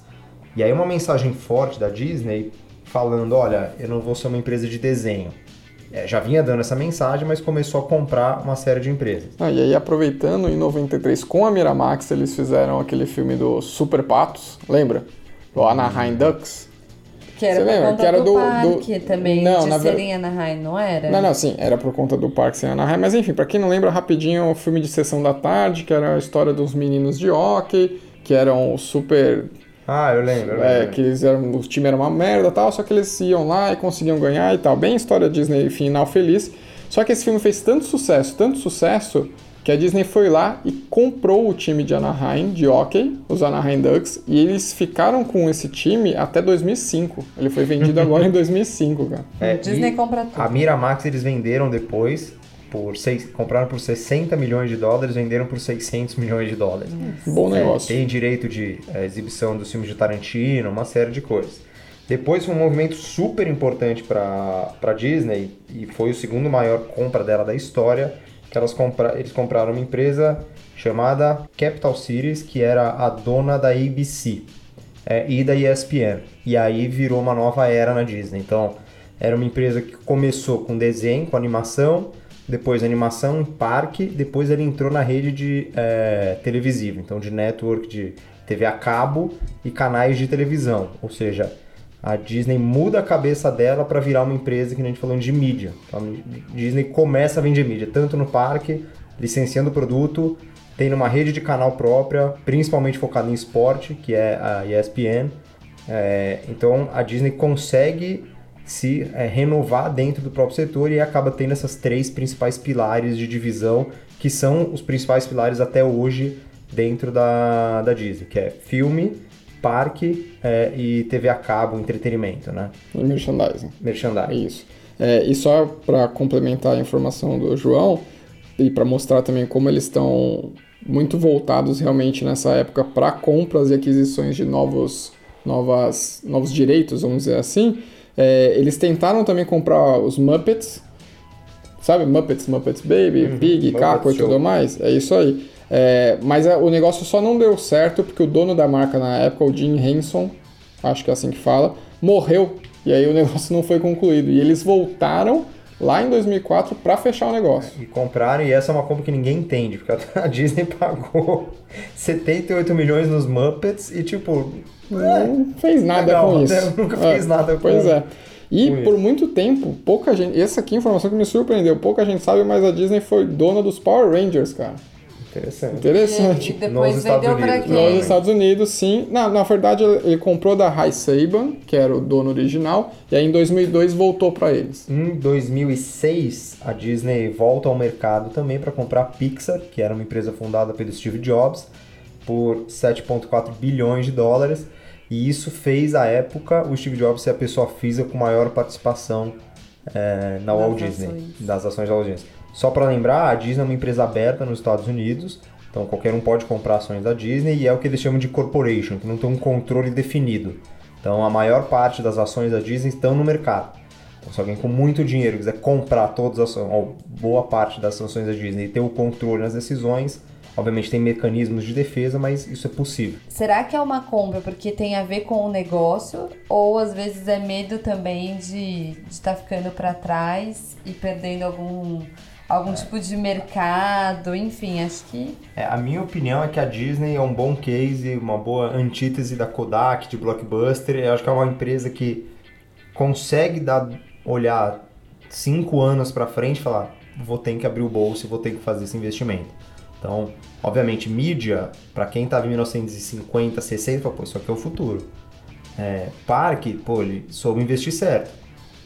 E aí uma mensagem forte da Disney falando, olha, eu não vou ser uma empresa de desenho. É, já vinha dando essa mensagem, mas começou a comprar uma série de empresas. Ah, e aí, aproveitando, em 93, com a Miramax, eles fizeram aquele filme do Super Patos, lembra? Do Anaheim Ducks. Que era Você por lembra? conta Que era do, do- parque do- também, Não, de na ver- serem Anaheim, não era? Não, não, sim, era por conta do Parque Sem Anaheim, mas enfim, pra quem não lembra, rapidinho, o filme de Sessão da Tarde, que era a história dos meninos de hockey, que eram super Ah, eu lembro, eu É, lembro. que eles eram, o time era uma merda e tal, só que eles iam lá e conseguiam ganhar e tal. Bem história Disney final feliz. Só que esse filme fez tanto sucesso, tanto sucesso, que a Disney foi lá e comprou o time de Anaheim, de hockey, os Anaheim Ducks, e eles ficaram com esse time até 2005. Ele foi vendido agora em 2005, cara. É, Disney e compra tudo. A Miramax eles venderam depois por seis, compraram por 60 milhões de dólares, venderam por 600 milhões de dólares. Bom É, negócio. tem direito de é, exibição dos filmes de Tarantino, uma série de coisas. Depois foi um movimento super importante para a Disney e foi o segundo maior compra dela da história, que elas compra, eles compraram uma empresa chamada Capital Cities, que era a dona da ABC é, e da ESPN. E aí virou uma nova era na Disney. Então, era uma empresa que começou com desenho, com animação, depois animação em parque, depois ele entrou na rede de é, televisiva, então de network de TV a cabo e canais de televisão. Ou seja, a Disney muda a cabeça dela para virar uma empresa que a gente falando de mídia. Então, a Disney começa a vender mídia, tanto no parque, licenciando o produto, tem uma rede de canal própria, principalmente focada em esporte, que é a ESPN. É, então a Disney consegue se é, renovar dentro do próprio setor e acaba tendo essas três principais pilares de divisão, que são os principais pilares até hoje dentro da, da Disney, que é filme, parque é, e TV a cabo, entretenimento, né? E merchandising. Merchandising. isso. É, e só para complementar a informação do João e para mostrar também como eles estão muito voltados realmente nessa época para compras e aquisições de novos, novas, novos direitos, vamos dizer assim, é, eles tentaram também comprar os Muppets, sabe? Muppets, Muppets Baby, Pig, Muppet Caco e tudo mais. É isso aí. É, mas é, o negócio só não deu certo porque o dono da marca na época, o Jim Henson, acho que é assim que fala, morreu. E aí o negócio não foi concluído. E eles voltaram lá em 2004 para fechar o negócio. E compraram, e essa é uma compra que ninguém entende, porque a Disney pagou 78 milhões nos Muppets e tipo. Não fez nada legal, com isso. né? Nunca fez nada com- Pois é. E com por isso. muito tempo, pouca gente. Essa aqui é a informação que me surpreendeu. Pouca gente sabe, mas a Disney foi dona dos Power Rangers, cara. Interessante. Interessante. E, e depois Nos Estados vendeu pra Unidos, quem? Nos Estados Unidos, sim. Na, na verdade, ele comprou da High Saban, que era o dono original, e aí em 2002 voltou para eles. Em 2006, a Disney volta ao mercado também para comprar a Pixar, que era uma empresa fundada pelo Steve Jobs, por 7,4 bilhões de dólares. E isso fez, à época, o Steve Jobs ser a pessoa física com maior participação eh, na Walt Disney, ações. das ações da Walt Disney. Só para lembrar, a Disney é uma empresa aberta nos Estados Unidos, então qualquer um pode comprar ações da Disney e é o que eles chamam de corporation, que não tem um controle definido. Então a maior parte das ações da Disney estão no mercado. Então, se alguém com muito dinheiro quiser comprar todas as ações, ou boa parte das ações da Disney e ter o controle nas decisões, obviamente tem mecanismos de defesa, mas isso é possível. Será que é uma compra porque tem a ver com o negócio? Ou às vezes é medo também de estar ficando para trás e perdendo algum, algum tipo de mercado? Enfim, acho que. É, a minha opinião é que a Disney é um bom case, uma boa antítese da Kodak, de Blockbuster. Eu acho que é uma empresa que consegue dar, olhar cinco anos para frente e falar vou ter que abrir o bolso e vou ter que fazer esse investimento. Então, obviamente, mídia, para quem estava em 1950, 60, fala, pô, isso aqui é o futuro. É, parque, pô, ele soube investir certo.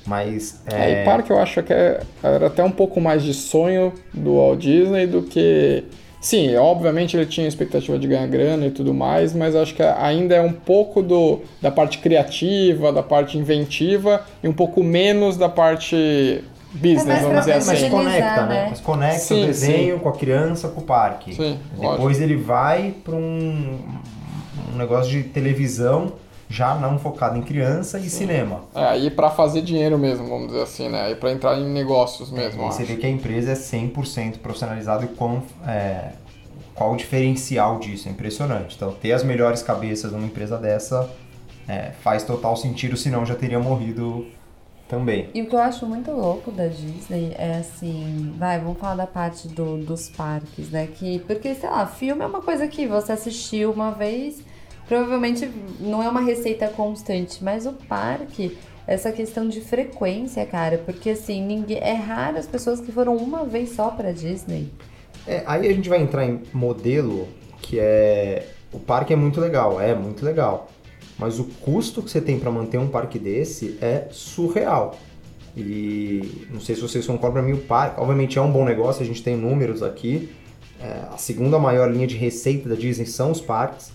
Mas. É, É, e parque eu acho que é- era até um pouco mais de sonho do Walt Disney do que. Sim, obviamente ele tinha expectativa de ganhar grana e tudo mais, mas acho que ainda é um pouco do, da parte criativa, da parte inventiva e um pouco menos da parte business, É vamos dizer assim. mas conecta, né? né? Mas conecta Sim, o desenho com a criança, com o parque. Sim, Depois ele vai para um, um negócio de televisão já não focado em criança e cinema. É, aí pra fazer dinheiro mesmo, vamos dizer assim, né? Aí pra entrar em negócios mesmo, E eu aí você vê que a empresa é 100% profissionalizada e quão, é, qual o diferencial disso. É impressionante. Então, ter as melhores cabeças numa empresa dessa é, faz total sentido, senão já teria morrido também. E o que eu acho muito louco da Disney é assim, vai, vamos falar da parte do, dos parques, né? Que, porque, sei lá, filme é uma coisa que você assistiu uma vez, provavelmente não é uma receita constante, mas o parque, essa questão de frequência, cara, porque assim, ninguém. É raro as pessoas que foram uma vez só pra Disney. É, aí a gente vai entrar em modelo que é. O parque é muito legal, é muito legal. Mas o custo que você tem para manter um parque desse é surreal. E não sei se vocês concordam pra mim, o parque, obviamente é um bom negócio, a gente tem números aqui. É, a segunda maior linha de receita da Disney são os parques,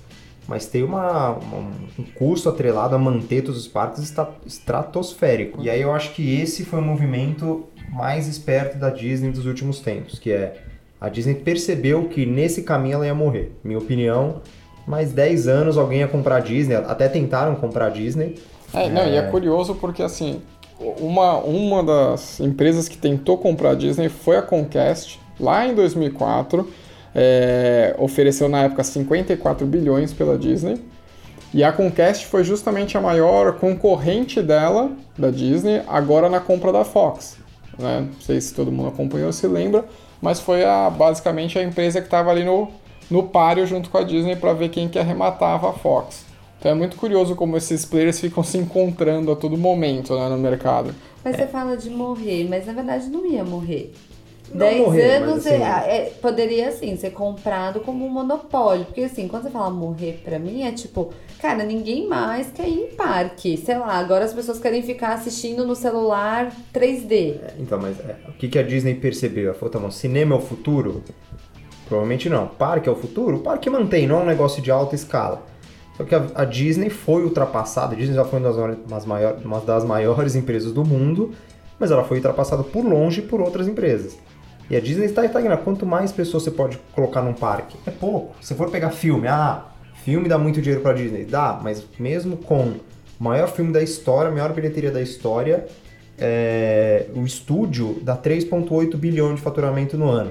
mas tem uma, uma- um custo atrelado a manter todos os parques esta- estratosférico. E aí eu acho que esse foi o movimento mais esperto da Disney dos últimos tempos, que é a Disney percebeu que nesse caminho ela ia morrer. Minha opinião, mais 10 anos alguém ia comprar a Disney, até tentaram comprar a Disney. É, não, e é curioso porque assim, uma, uma das empresas que tentou comprar a Disney foi a Comcast, lá em 2004, é, ofereceu na época 54 bilhões pela Disney, e a Comcast foi justamente a maior concorrente dela, da Disney, agora na compra da Fox. Né? Não sei se todo mundo acompanhou ou se lembra, mas foi a, basicamente a empresa que estava ali no, no páreo junto com a Disney para ver quem que arrematava a Fox. Então é muito curioso como esses players ficam se encontrando a todo momento né, no mercado. Mas você fala de morrer, mas na verdade não ia morrer. Não 10 morrer, anos assim- é- é- poderia, assim, ser comprado como um monopólio. Porque, assim, quando você fala morrer pra mim, é tipo, cara, ninguém mais quer ir em parque. Sei lá, agora as pessoas querem ficar assistindo no celular 3D. Então, mas é, o que, que a Disney percebeu? Ela falou, tá bom, cinema é o futuro? Provavelmente não. Parque é o futuro? O parque mantém, não é um negócio de alta escala. Só que a, a Disney foi ultrapassada, a Disney já foi uma das, maiores- umas maior- uma das maiores empresas do mundo, mas ela foi ultrapassada por longe por outras empresas. E a Disney está estagnada. Quanto mais pessoas você pode colocar num parque? É pouco. Se for pegar filme, ah, filme dá muito dinheiro pra Disney. Dá, mas mesmo com o maior filme da história, a maior bilheteria da história, é, o estúdio dá 3,8 bilhões de faturamento no ano.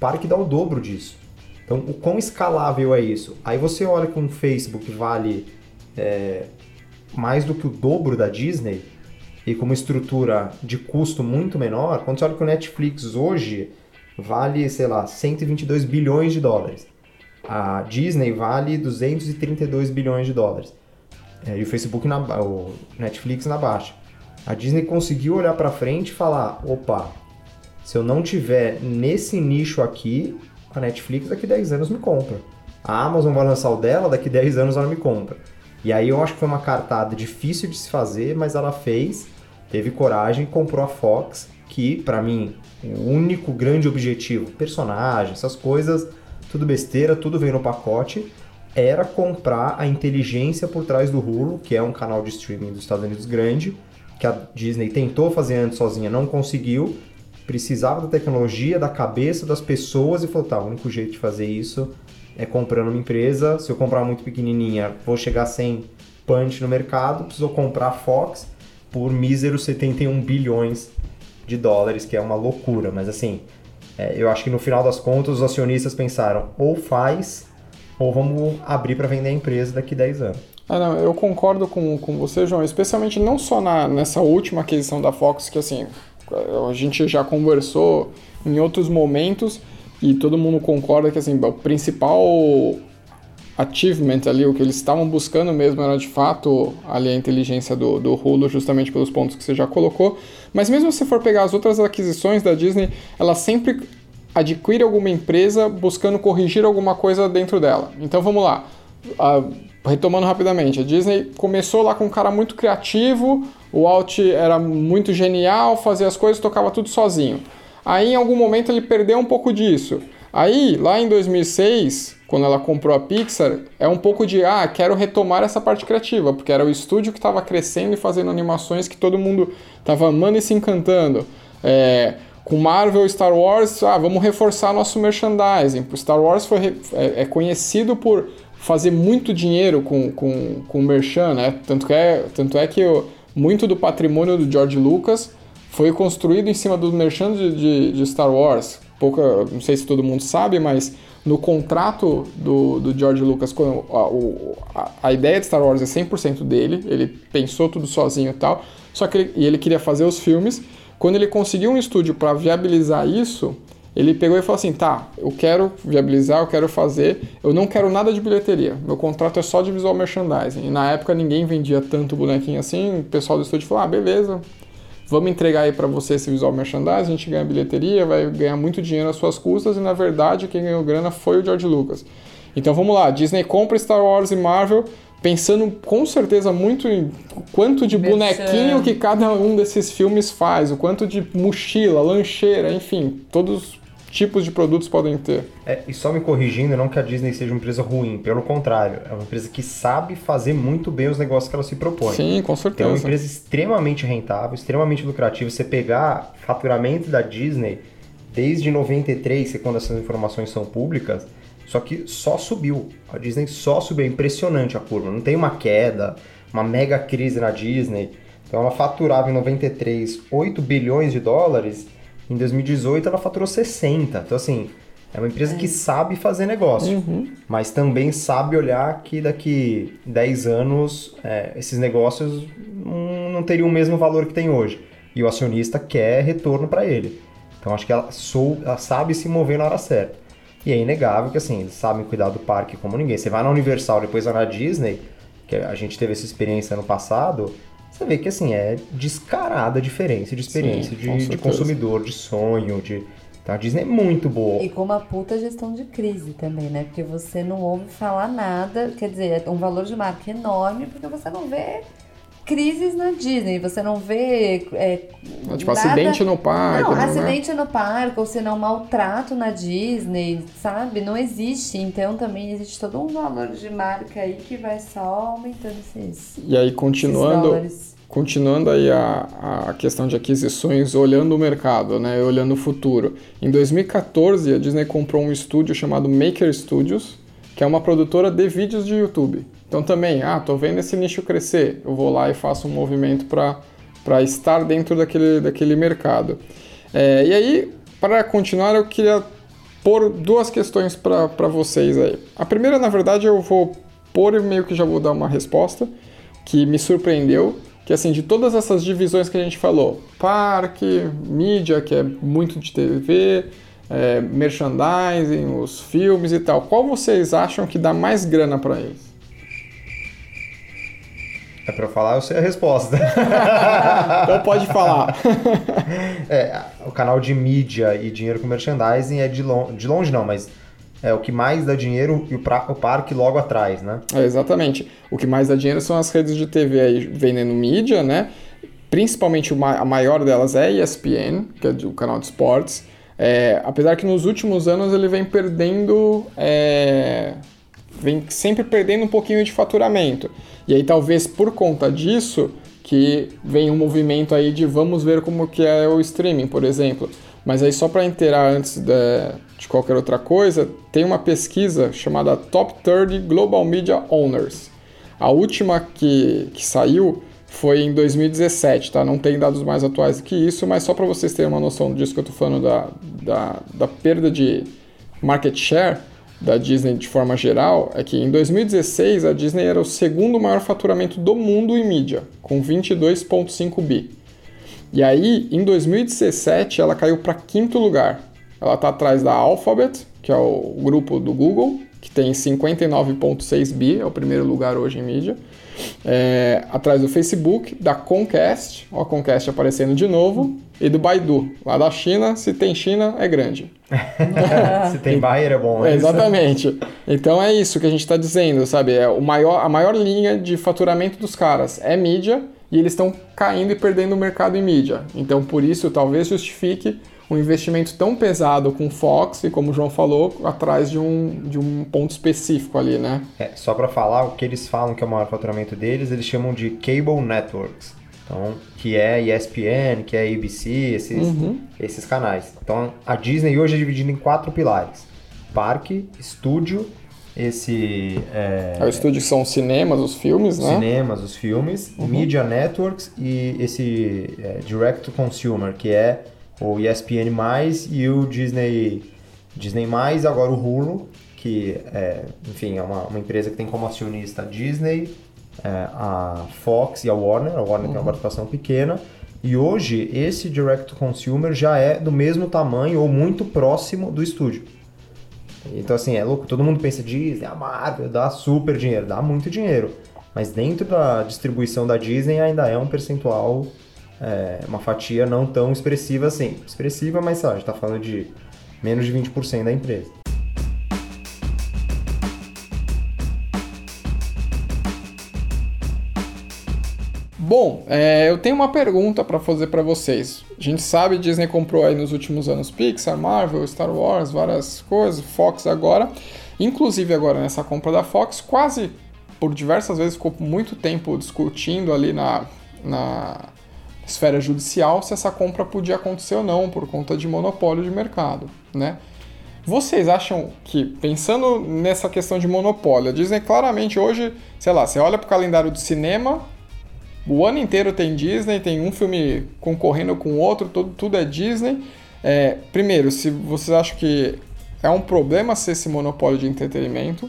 Parque dá o dobro disso. Então, o quão escalável é isso? Aí você olha que um Facebook vale é, mais do que o dobro da Disney e com uma estrutura de custo muito menor. Quando você olha que o Netflix hoje vale, sei lá, 122 bilhões de dólares. A Disney vale 232 bilhões de dólares. É, e o Facebook, na, o Netflix na baixa. A Disney conseguiu olhar pra frente e falar: opa, se eu não tiver nesse nicho aqui, a Netflix daqui 10 anos me compra. A Amazon vai lançar o dela, daqui 10 anos ela me compra. E aí eu acho que foi uma cartada difícil de se fazer, mas ela fez, teve coragem, comprou a Fox, que pra mim, o único grande objetivo, personagem, essas coisas, tudo besteira, tudo veio no pacote, era comprar a inteligência por trás do Hulu, que é um canal de streaming dos Estados Unidos grande, que a Disney tentou fazer antes sozinha, não conseguiu, precisava da tecnologia, da cabeça das pessoas e falou, tá, o único jeito de fazer isso é comprando uma empresa, se eu comprar muito pequenininha, vou chegar sem punch no mercado, preciso comprar a Fox por míseros 71 bilhões de dólares, que é uma loucura, mas assim, é, eu acho que no final das contas os acionistas pensaram, ou faz, ou vamos abrir para vender a empresa daqui 10 anos. Ah, não, eu concordo com, com você, João, especialmente não só na, nessa última aquisição da Fox, que assim, a gente já conversou em outros momentos e todo mundo concorda que assim, o principal achievement ali, o que eles estavam buscando mesmo era de fato ali a inteligência do, do Hulu, justamente pelos pontos que você já colocou. Mas mesmo se for pegar as outras aquisições da Disney, ela sempre adquire alguma empresa buscando corrigir alguma coisa dentro dela. Então vamos lá. Ah, retomando rapidamente, a Disney começou lá com um cara muito criativo, o Walt era muito genial, fazia as coisas, tocava tudo sozinho. Aí em algum momento ele perdeu um pouco disso. Aí, lá em 2006, quando ela comprou a Pixar, é um pouco de, ah, quero retomar essa parte criativa, porque era o estúdio que estava crescendo e fazendo animações que todo mundo estava amando e se encantando. É, com Marvel Star Wars, ah, vamos reforçar nosso merchandising. O Star Wars foi, é, é, conhecido por fazer muito dinheiro com, com, com merchan, né? Tanto, é, tanto é que o, muito do patrimônio do George Lucas foi construído em cima do merchan de, de, de Star Wars pouca, não sei se todo mundo sabe, mas no contrato do, do George Lucas, a, a, a, ideia de Star Wars é 100% dele, ele pensou tudo sozinho e tal, só que ele, e ele queria fazer os filmes. Quando ele conseguiu um estúdio para viabilizar isso, ele pegou e falou assim: tá, eu quero viabilizar, eu quero fazer, eu não quero nada de bilheteria, meu contrato é só de visual merchandising. E na época ninguém vendia tanto bonequinho assim, o pessoal do estúdio falou: ah, beleza, vamos entregar aí para você esse visual merchandising, a gente ganha bilheteria, vai ganhar muito dinheiro às suas custas e na verdade quem ganhou grana foi o George Lucas. Então vamos lá, Disney compra Star Wars e Marvel pensando com certeza muito em quanto de bonequinho que cada um desses filmes faz, o quanto de mochila, lancheira, enfim, todos tipos de produtos podem ter. É, e só me corrigindo, não que a Disney seja uma empresa ruim, pelo contrário, é uma empresa que sabe fazer muito bem os negócios que ela se propõe. Sim, com certeza. É uma empresa extremamente rentável, extremamente lucrativa. Você pegar faturamento da Disney desde 93, que é quando essas informações são públicas, só que só subiu. A Disney só subiu, é impressionante a curva. Não tem uma queda, uma mega crise na Disney. Então ela faturava em 93 8 bilhões de dólares em 2018 ela faturou 60. Então, assim, é uma empresa é. que sabe fazer negócio, uhum. mas também sabe olhar que daqui 10 anos é, esses negócios não, não teriam o mesmo valor que tem hoje. E o acionista quer retorno para ele. Então acho que ela, sou, ela sabe se mover na hora certa. E é inegável que assim, eles sabem cuidar do parque como ninguém. Você vai na Universal, depois vai na Disney, que a gente teve essa experiência no passado, você vê que assim é descarada a diferença de experiência Sim, de, de, consumidor, de sonho, de. A Disney é muito boa. E com uma puta gestão de crise também, né? Porque você não ouve falar nada, quer dizer, é um valor de marca enorme, porque você não vê crises na Disney. Você não vê. É, tipo, nada... acidente no parque. Não, não acidente é? no parque, ou se não, maltrato na Disney, sabe? Não existe. Então também existe todo um valor de marca aí que vai só aumentando esses. E aí, continuando. Continuando aí a, a questão de aquisições, olhando o mercado, né, olhando o futuro. Em 2014, a Disney comprou um estúdio chamado Maker Studios, que é uma produtora de vídeos de YouTube. Então também, ah, tô vendo esse nicho crescer, eu vou lá e faço um movimento para estar dentro daquele, daquele mercado. É, e aí, para continuar, eu queria pôr duas questões para vocês aí. A primeira, na verdade, eu vou pôr e meio que já vou dar uma resposta, que me surpreendeu, que assim, de todas essas divisões que a gente falou, parque, mídia, que é muito de TV, é, merchandising, os filmes e tal, qual vocês acham que dá mais grana para eles? É pra falar, eu sei a resposta. então pode falar. é, o canal de mídia e dinheiro com merchandising é de, long, de longe não, mas é o que mais dá dinheiro e o, pra, o parque logo atrás, né? É, exatamente. O que mais dá dinheiro são as redes de TV aí vendendo mídia, né? Principalmente a maior delas é a ESPN, que é o canal de esportes. É, apesar que nos últimos anos ele vem perdendo é, vem sempre perdendo um pouquinho de faturamento. E aí talvez por conta disso que vem um movimento aí de vamos ver como que é o streaming, por exemplo. Mas aí só para inteirar antes de, de, qualquer outra coisa, tem uma pesquisa chamada Top 30 Global Media Owners. A última que, que saiu foi em 2017, tá? Não tem dados mais atuais que isso, mas só para vocês terem uma noção disso que eu tô falando da, da, da perda de market share, da Disney de forma geral é que em 2016 a Disney era o segundo maior faturamento do mundo em mídia, com 22,5 bi. E aí, em 2017, ela caiu para quinto lugar. Ela está atrás da Alphabet, que é o grupo do Google, que tem 59,6 bi, é o primeiro lugar hoje em mídia. É, atrás do Facebook, da Comcast, ó a Comcast aparecendo de novo, e do Baidu. Lá da China, se tem China, é grande. Se tem Bayer é bom. É, exatamente. Então é isso que a gente está dizendo, sabe? É o maior, a maior linha de faturamento dos caras é mídia e eles estão caindo e perdendo o mercado em mídia. Então por isso talvez justifique um investimento tão pesado com Fox e como o João falou, atrás de um, de um ponto específico ali, né? É, só para falar, o que eles falam que é o maior faturamento deles, eles chamam de Cable Networks. Então, que é ESPN, que é ABC, esses, esses canais. Então, a Disney hoje é dividida em quatro pilares. Parque, estúdio, esse... é, É o estúdio que são os cinemas, os filmes, né? cinemas, os filmes, Media Networks e esse é, Direct to Consumer, que é o ESPN+, e o Disney, Disney+, agora o Hulu, que é, enfim, é uma, uma empresa que tem como acionista a Disney, é, a Fox e a Warner, a Warner tem uma participação pequena, e hoje esse Direct Consumer já é do mesmo tamanho ou muito próximo do estúdio. Então, assim, é louco. Todo mundo pensa Disney, a Marvel dá super dinheiro, dá muito dinheiro. Mas dentro da distribuição da Disney ainda é um percentual, é, uma fatia não tão expressiva assim. Expressiva, mas lá, a gente tá falando de menos de 20% da empresa. Bom, é, eu tenho uma pergunta para fazer para vocês. A gente sabe Disney comprou aí nos últimos anos Pixar, Marvel, Star Wars, várias coisas, Fox agora. Inclusive agora nessa compra da Fox, quase por diversas vezes ficou muito tempo discutindo ali na, na esfera judicial se essa compra podia acontecer ou não por conta de monopólio de mercado, né? Vocês acham que, pensando nessa questão de monopólio, a Disney claramente hoje, sei lá, você olha para o calendário do cinema, o ano inteiro tem Disney, tem um filme concorrendo com o outro, tudo, tudo é Disney. É, primeiro, se vocês acham que é um problema ser esse monopólio de entretenimento,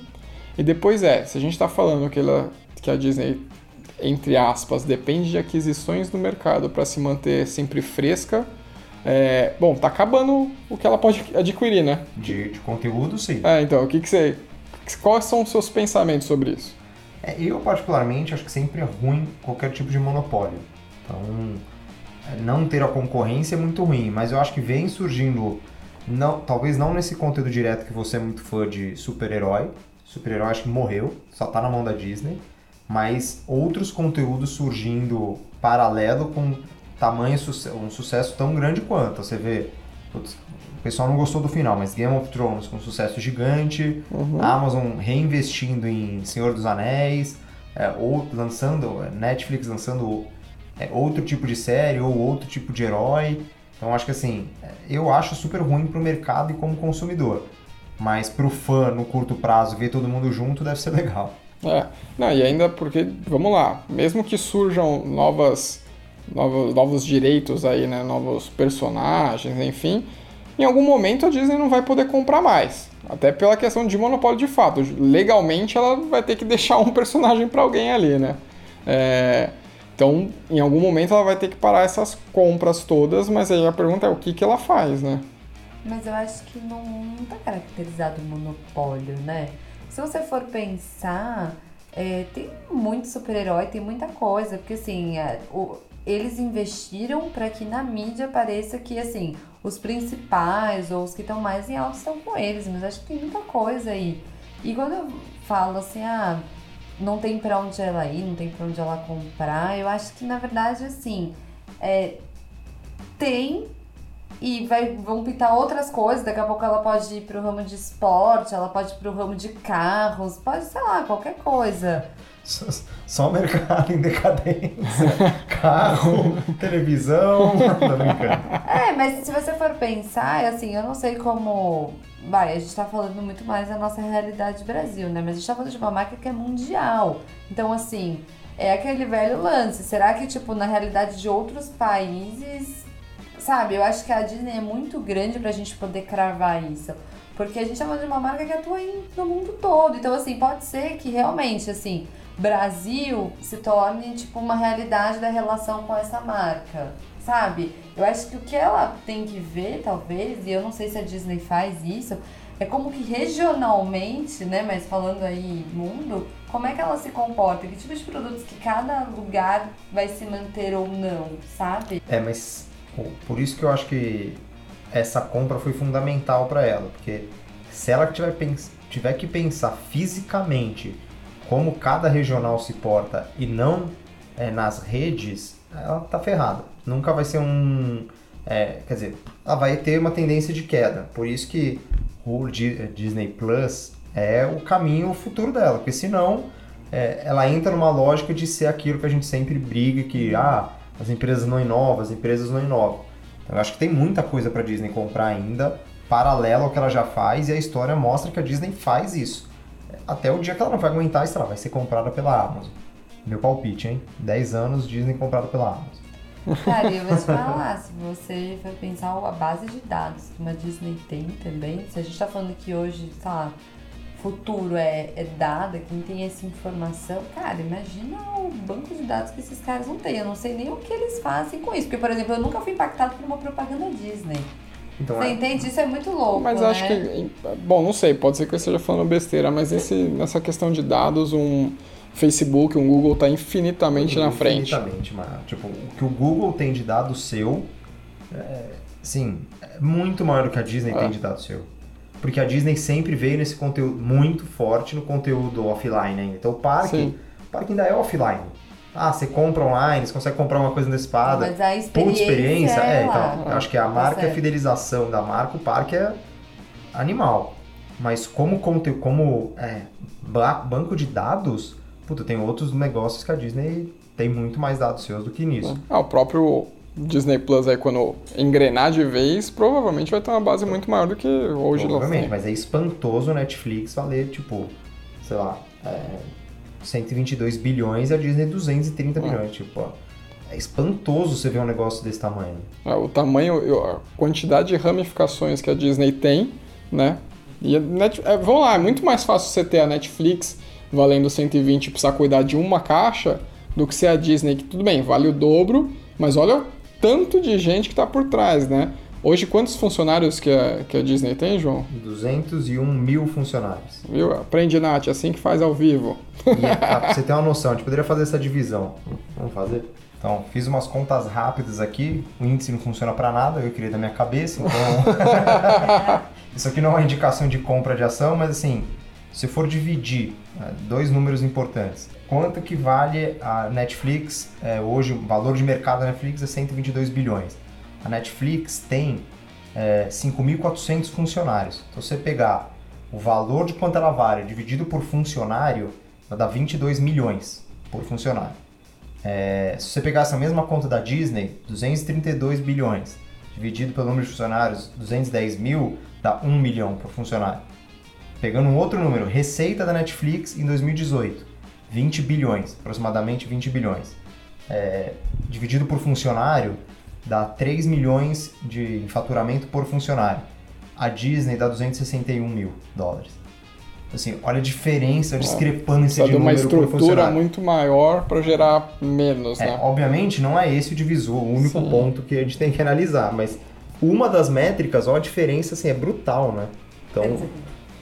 e depois é, se a gente está falando que, ela, que a Disney, entre aspas, depende de aquisições no mercado para se manter sempre fresca, é, bom, tá acabando o que ela pode adquirir, né? De, de conteúdo, sim. É, então, o que, que você. Quais são os seus pensamentos sobre isso? É, eu, particularmente, acho que sempre é ruim qualquer tipo de monopólio. Então, é, não ter a concorrência é muito ruim, mas eu acho que vem surgindo, não, talvez não nesse conteúdo direto que você é muito fã de super-herói. Super-herói acho que morreu, só tá na mão da Disney. Mas outros conteúdos surgindo paralelo com tamanho, um sucesso tão grande quanto. Você vê, putz, o pessoal não gostou do final, mas Game of Thrones com sucesso gigante, a Amazon reinvestindo em Senhor dos Anéis, é, ou lançando, é, Netflix lançando é, outro tipo de série ou outro tipo de herói. Então acho que assim, é, eu acho super ruim pro mercado e como consumidor. Mas pro fã no curto prazo ver todo mundo junto deve ser legal. É, não, e ainda porque, vamos lá, mesmo que surjam novas, novos, novos direitos aí, né, novos personagens, enfim, em algum momento a Disney não vai poder comprar mais. Até pela questão de monopólio de fato. Legalmente ela vai ter que deixar um personagem para alguém ali, né? É, então, em algum momento ela vai ter que parar essas compras todas, mas aí a pergunta é o que, que ela faz, né? Mas eu acho que não, não tá caracterizado monopólio, né? Se você for pensar, é, tem muito super-herói, tem muita coisa, porque assim, é, o- eles investiram para que na mídia pareça que assim, os principais ou os que estão mais em alta estão com eles, mas acho que tem muita coisa aí. E quando eu falo assim, ah, não tem pra onde ela ir, não tem pra onde ela comprar, eu acho que na verdade assim, é, tem e vai, vão pintar outras coisas. Daqui a pouco ela pode ir pro ramo de esporte, ela pode ir pro ramo de carros, pode, sei lá, qualquer coisa. Só, só o mercado em decadência. Carro, televisão. Tô brincando. É, mas se você for pensar, é assim, eu não sei como. Vai, a gente tá falando muito mais da nossa realidade Brasil, né? Mas a gente tá falando de uma marca que é mundial. Então, assim, é aquele velho lance. Será que, tipo, na realidade de outros países. Sabe, eu acho que a Disney é muito grande pra gente poder cravar isso. Porque a gente tá falando de uma marca que atua em, no mundo todo. Então, assim, pode ser que realmente, assim, Brasil se torne, tipo, uma realidade da relação com essa marca. Sabe? Eu acho que o que ela tem que ver, talvez, e eu não sei se a Disney faz isso, é como que regionalmente, né, mas falando aí mundo, como é que ela se comporta? Que tipo de produtos que cada lugar vai se manter ou não, sabe? É, mas por isso que eu acho que essa compra foi fundamental para ela, porque se ela tiver, tiver que pensar fisicamente como cada regional se porta e não é, nas redes, ela tá ferrada. Nunca vai ser um. é, quer dizer, ela vai ter uma tendência de queda. Por isso que o Di- Disney Plus é o caminho futuro dela, porque senão é, ela entra numa lógica de ser aquilo que a gente sempre briga, que ah, as empresas não inovam, as empresas não inovam. Então, eu acho que tem muita coisa para Disney comprar ainda, paralelo ao que ela já faz, e a história mostra que a Disney faz isso. Até o dia que ela não vai aguentar, sei lá, vai ser comprada pela Amazon. Meu palpite, hein? 10 anos Disney comprada pela Amazon. Cara, eu vou te falar, se você for pensar a base de dados que uma Disney tem também, se a gente tá falando que hoje, sei lá, futuro é, é dada, quem tem essa informação, cara, imagina o banco de dados que esses caras não têm. Eu não sei nem o que eles fazem com isso. Porque, por exemplo, eu nunca fui impactado por uma propaganda Disney. Então, Você é, entende? Isso é muito louco. Mas né? acho que. Bom, não sei, pode ser que eu esteja falando besteira, mas esse, nessa questão de dados, um Facebook, um Google está infinitamente na frente. Infinitamente, mas, tipo, o que o Google tem de dado seu, é, sim, é muito maior do que a Disney É. tem de dado seu. Porque a Disney sempre veio nesse conteúdo muito forte no conteúdo offline ainda. Então o parque, Sim. o parque ainda é offline. Ah, você compra online, você consegue comprar uma coisa na espada. Mas a Puta experiência, experiência, é, é, então, eu acho que a Tá marca e a fidelização da marca, o parque é animal. Mas como, conte- como é, ba- banco de dados, puta, tem outros negócios que a Disney tem muito mais dados seus do que nisso. Ah, o próprio Disney Plus aí, quando engrenar de vez, provavelmente vai ter uma base muito maior do que hoje Provavelmente, mas é espantoso o Netflix valer, tipo, sei lá, é, 122 bilhões e a Disney 230 Ah. bilhões. Tipo, ó, é espantoso você ver um negócio desse tamanho. É, o tamanho, a quantidade de ramificações que a Disney tem, né? E Net- é, vamos lá, é muito mais fácil você ter a Netflix valendo 120 e precisar cuidar de uma caixa do que ser a Disney, que tudo bem, vale o dobro, mas olha tanto de gente que tá por trás, né? Hoje, quantos funcionários que a, que a Disney tem, João? 201 mil funcionários. Viu? Aprende, Nath, assim que faz ao vivo. E é, pra você ter uma noção, a gente poderia fazer essa divisão. Vamos fazer? Então, fiz umas contas rápidas aqui. O índice não funciona para nada, eu criei da minha cabeça, então. Isso aqui não é uma indicação de compra de ação, mas assim, se for dividir né, dois números importantes, quanto que vale a Netflix? é, hoje, o valor de mercado da Netflix é 122 bilhões. A Netflix tem é, 5.400 funcionários. Então, se você pegar o valor de quanto ela vale dividido por funcionário, vai dar 22 milhões por funcionário. É, se você pegar essa mesma conta da Disney, 232 bilhões, dividido pelo número de funcionários, 210 mil, dá 1 milhão por funcionário. Pegando um outro número, receita da Netflix em 2018, 20 bilhões, aproximadamente 20 bilhões. É, dividido por funcionário, dá 3 milhões de faturamento por funcionário. A Disney dá 261 mil dólares. Assim, olha a diferença, a discrepância de uma número por estrutura funcionário. muito maior para gerar menos, É, né? obviamente não é esse o divisor, o único Sim. ponto que a gente tem que analisar, mas uma das métricas, ó, a diferença assim, é brutal, né? Então,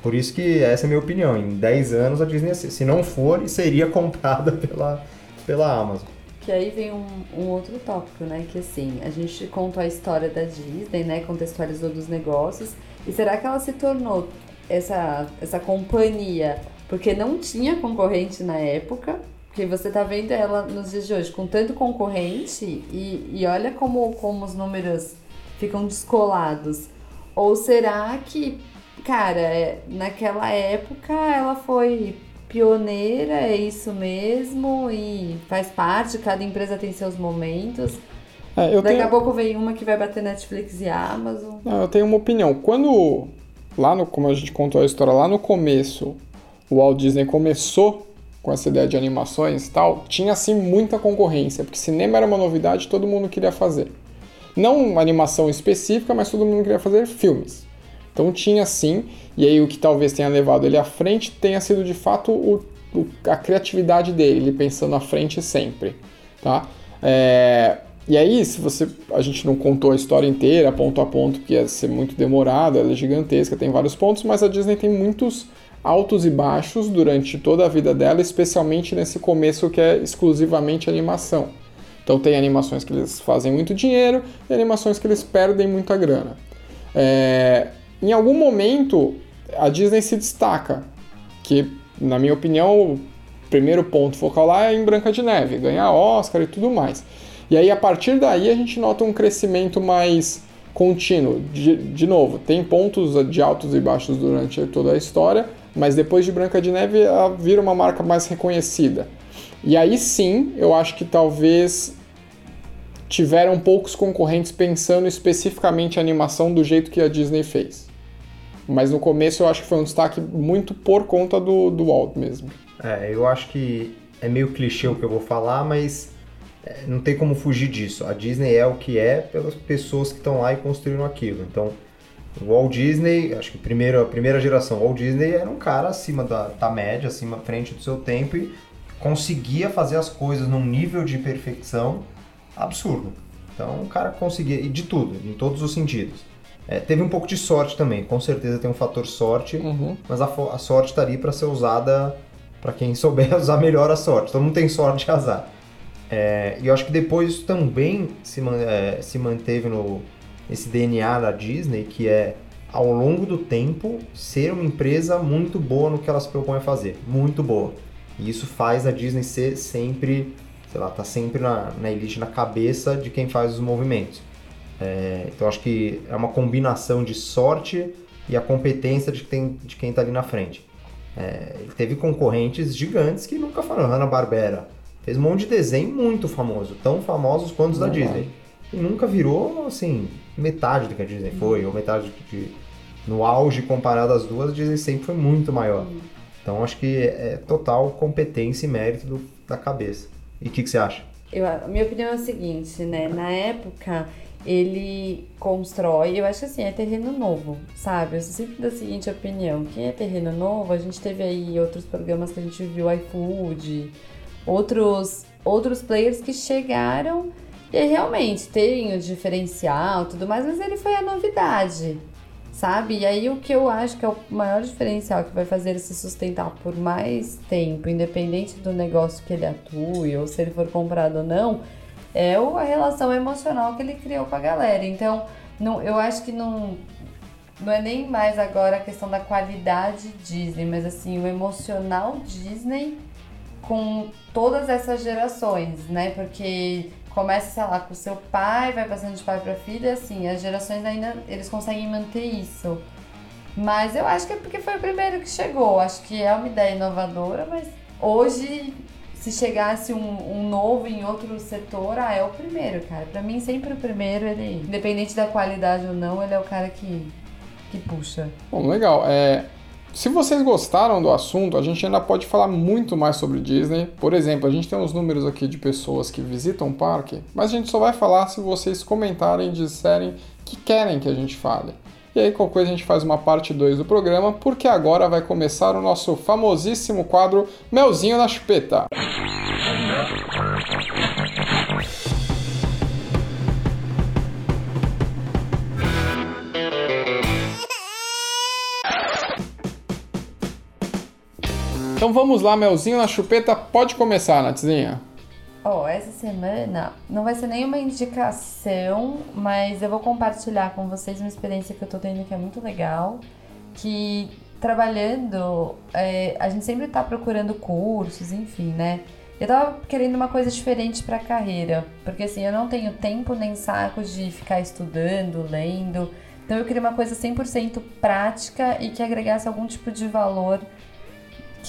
por isso que essa é a minha opinião. Em 10 anos a Disney, se não for, seria comprada pela, pela Amazon. Que aí vem um, um outro tópico, né? Que assim, a gente contou a história da Disney, né? Contextualizou dos negócios. E será que ela se tornou essa, essa companhia porque não tinha concorrente na época? Porque você tá vendo ela nos dias de hoje com tanto concorrente e, e olha como, como os números ficam descolados. Ou será que, cara, é- naquela época ela foi pioneira, é isso mesmo, e faz parte, cada empresa tem seus momentos. É, eu Daqui tenho... a pouco vem uma que vai bater Netflix e Amazon. Não, eu tenho uma opinião. Quando, lá no, como a gente contou a história, lá no começo, o Walt Disney começou com essa ideia de animações e tal, tinha assim muita concorrência, porque cinema era uma novidade, todo mundo queria fazer. Não uma animação específica, mas todo mundo queria fazer filmes. Então tinha sim, e aí o que talvez tenha levado ele à frente tenha sido de fato o, o- a criatividade dele, ele pensando à frente sempre, tá? É, e aí, se você. A gente não contou a história inteira, ponto a ponto, que ia ser muito demorada, ela é gigantesca, tem vários pontos, mas a Disney tem muitos altos e baixos durante toda a vida dela, especialmente nesse começo que é exclusivamente animação. Então tem animações que eles fazem muito dinheiro e animações que eles perdem muita grana. É, em algum momento a Disney se destaca, que na minha opinião o primeiro ponto focal lá é em Branca de Neve, ganhar Oscar e tudo mais. E aí, a partir daí, a gente nota um crescimento mais contínuo. De, de novo, tem pontos de altos e baixos durante toda a história, mas depois de Branca de Neve, ela vira uma marca mais reconhecida. E aí sim, eu acho que talvez tiveram poucos concorrentes pensando especificamente a animação do jeito que a Disney fez. Mas no começo eu acho que foi um destaque muito por conta do, do Walt mesmo. É, eu acho que é meio clichê o que eu vou falar, mas é, não tem como fugir disso. A Disney é o que é pelas pessoas que estão lá e construíram aquilo. Então, o Walt Disney, acho que primeiro, a primeira geração, o Walt Disney era um cara acima da, da média, acima frente do seu tempo e conseguia fazer as coisas num nível de perfeição absurdo. Então, o cara conseguia, e de tudo, em todos os sentidos. É, teve um pouco de sorte também, com certeza tem um fator sorte, Uhum. mas a, a sorte está ali para ser usada para quem souber usar melhor a sorte. Todo mundo tem sorte e azar. É, e eu acho que depois isso também se, é, se manteve no esse DNA da Disney, que é ao longo do tempo ser uma empresa muito boa no que ela se propõe a fazer, muito boa. E isso faz a Disney ser sempre, sei lá, tá sempre na, na elite, na cabeça de quem faz os movimentos. É, então acho que é uma combinação de sorte e a competência de, quem- de quem está ali na frente. É, teve concorrentes gigantes que nunca foram. Hanna-Barbera fez um monte de desenho muito famoso, tão famosos quanto os da Disney. E nunca virou, assim, metade do que a Disney foi, ou metade de- No auge, comparado às duas, a Disney sempre foi muito maior. Então acho que é total competência e mérito do- da cabeça. E o que, que você acha? Eu, a minha opinião é a seguinte, né? Na época, ele constrói, eu acho que assim, é terreno novo, sabe? Eu sou sempre da seguinte opinião, quem é terreno novo, a gente teve aí outros programas que a gente viu, iFood, outros, outros players que chegaram e realmente tem o diferencial tudo mais, mas ele foi a novidade, sabe? E aí o que eu acho que é o maior diferencial que vai fazer ele se sustentar por mais tempo, independente do negócio que ele atue ou se ele for comprado ou não, é a relação emocional que ele criou com a galera. Então, não, eu acho que não, não é nem mais agora a questão da qualidade Disney, mas assim, o emocional Disney com todas essas gerações, né? Porque começa, sei lá, com o seu pai, vai passando de pai para filha, assim, as gerações ainda eles conseguem manter isso. Mas eu acho que é porque foi o primeiro que chegou. Acho que é uma ideia inovadora, mas hoje, se chegasse um, um novo em outro setor, ah, é o primeiro, cara. Pra mim, sempre o primeiro, ele, independente da qualidade ou não, ele é o cara que, que puxa. Bom, legal. É, se vocês gostaram do assunto, a gente ainda pode falar muito mais sobre Disney. Por exemplo, a gente tem uns números aqui de pessoas que visitam o parque, mas a gente só vai falar se vocês comentarem e disserem que querem que a gente fale. E aí, qualquer coisa, a gente faz uma parte 2 do programa, porque agora vai começar o nosso famosíssimo quadro Melzinho na Chupeta. Então vamos lá, Melzinho na Chupeta. Pode começar, Natzinha. Ó, essa semana não vai ser nenhuma indicação, mas eu vou compartilhar com vocês uma experiência que eu tô tendo que é muito legal. Que trabalhando, é, a gente sempre tá procurando cursos, enfim, né? Eu tava querendo uma coisa diferente pra carreira, porque assim, eu não tenho tempo nem saco de ficar estudando, lendo. Então eu queria uma coisa 100% prática e que agregasse algum tipo de valor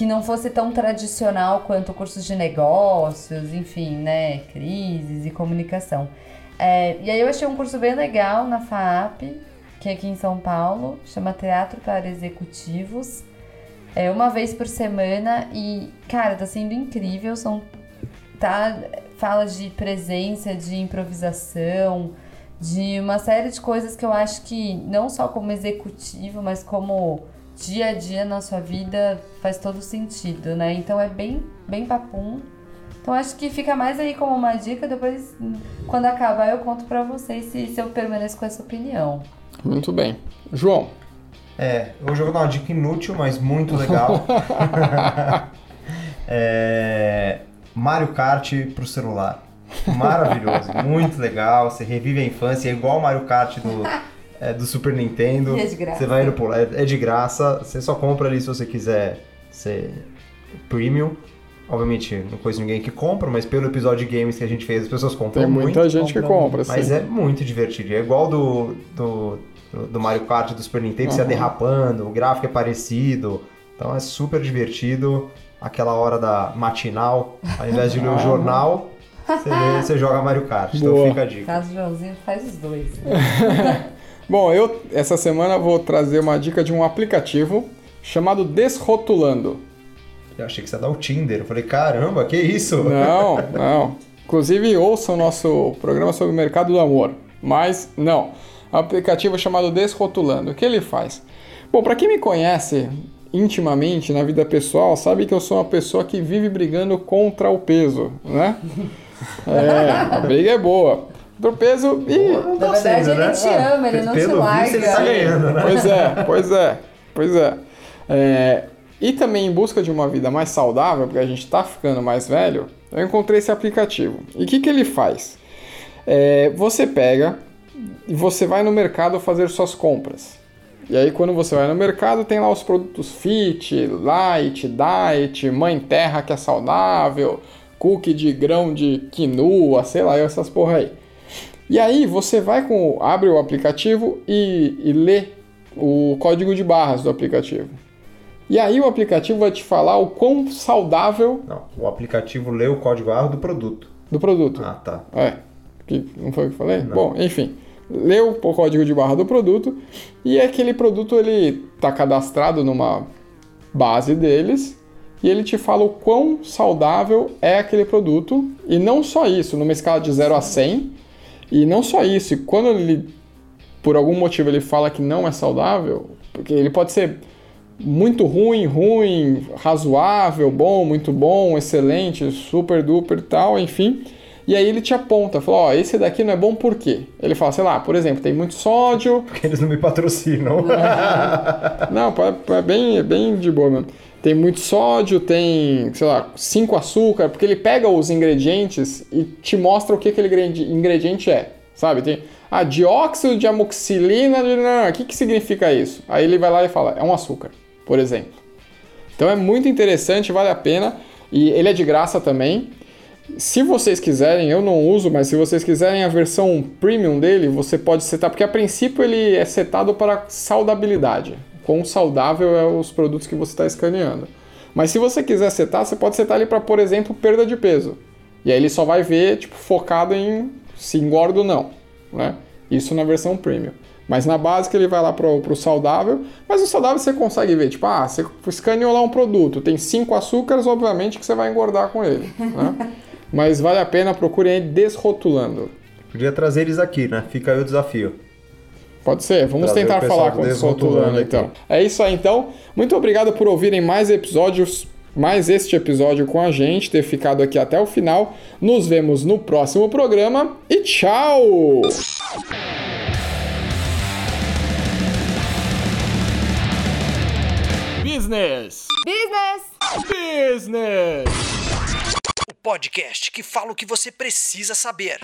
que não fosse tão tradicional quanto cursos de negócios, enfim, né, crises e comunicação. É, e aí eu achei um curso bem legal na FAAP, que é aqui em São Paulo, chama Teatro para Executivos. É uma vez por semana e, cara, tá sendo incrível. São tá, fala de presença, de improvisação, de uma série de coisas que eu acho que não só como executivo, mas como dia a dia na sua vida faz todo sentido, né? Então é bem, bem papum. Então acho que fica mais aí como uma dica, depois quando acabar eu conto pra vocês se, se eu permaneço com essa opinião. Muito bem. João, É, hoje eu vou dar uma dica inútil, mas muito legal. é, Mario Kart pro celular. Maravilhoso, muito legal. Você revive a infância, é igual o Mario Kart do, é, do Super Nintendo. É de graça. Você vai indo por lá, é, é de graça. Você só compra ali se você quiser ser premium. Obviamente, não conheço ninguém que compra, mas pelo episódio de games que a gente fez, as pessoas compram tem muita muito. gente que compra compra, Mas sim. é muito divertido. É igual do, do, do- Mario Kart do Super Nintendo, você ia Uhum. derrapando, o gráfico é parecido. Então é super divertido. Aquela hora da matinal, ao invés de ler o jornal, você, lê- você joga Mario Kart. Então Boa. fica a dica. Caso Joãozinho faz os dois. Bom, eu essa semana vou trazer uma dica de um aplicativo chamado Desrotulando. Eu achei que você ia dar o Tinder. Eu falei, caramba, que isso? Não, não. Inclusive, ouça o nosso programa sobre o mercado do amor. Mas, não. Um aplicativo chamado Desrotulando. O que ele faz? Bom, para quem me conhece intimamente na vida pessoal, sabe que eu sou uma pessoa que vive brigando contra o peso, né? É, a briga é boa. Pro peso e. Não Na verdade, sendo, ele né? te ama, ele não te larga. visto, ele tá ganhando, né? Pois é, pois é, pois é. É, E também em busca de uma vida mais saudável, porque a gente tá ficando mais velho, eu encontrei esse aplicativo. E o que, que ele faz? É, você pega e você vai no mercado fazer suas compras. E aí quando você vai no mercado tem lá os produtos fit, light, diet, mãe terra que é saudável, cookie de grão de quinoa, sei lá, essas porra aí. E aí você vai com, abre o aplicativo e, e lê o código de barras do aplicativo. E aí o aplicativo vai te falar o quão saudável Não, o aplicativo lê o código ARRO do produto. do produto. Ah, tá. É. Que, não foi o que eu falei? Bom, enfim. Leu o código de barra do produto e aquele produto ele tá cadastrado numa base deles e ele te fala o quão saudável é aquele produto e não só isso, numa escala de 0 a 100. E não só isso, quando ele por algum motivo ele fala que não é saudável, porque ele pode ser muito ruim, ruim, razoável, bom, muito bom, excelente, super duper e tal, enfim. E aí ele te aponta, fala, ó, esse daqui não é bom por quê? Ele fala, sei lá, por exemplo, tem muito sódio, Porque eles não me patrocinam. não, é, é bem, é bem de boa mesmo. Tem muito sódio, tem, sei lá, cinco açúcar, porque ele pega os ingredientes e te mostra o que aquele ingredi- ingrediente é, sabe? Tem, ah, dióxido de não, o que, que significa isso? Aí ele vai lá e fala, é um açúcar, por exemplo. Então é muito interessante, vale a pena, e ele é de graça também. Se vocês quiserem, eu não uso, mas se vocês quiserem a versão premium dele, você pode setar, porque a princípio ele é setado para saudabilidade. Quão saudável é os produtos que você está escaneando. Mas se você quiser setar, você pode setar ele para, por exemplo, perda de peso. E aí ele só vai ver, tipo, focado em se engorda ou não, né? Isso na versão premium. Mas na básica ele vai lá pro, pro saudável, mas o saudável você consegue ver, tipo, ah, você escaneou lá um produto, tem cinco açúcares, obviamente que você vai engordar com ele, né? Mas vale a pena, procurem aí desrotulando. Podia trazer eles aqui, né? Fica aí o desafio. Pode ser, vamos Trazer o tentar falar com o Desrotulando aqui. então. É isso aí então. Muito obrigado por ouvirem mais episódios, mais este episódio com a gente, ter ficado aqui até o final. Nos vemos no próximo programa e tchau! Business! Business! Business! O podcast que fala o que você precisa saber.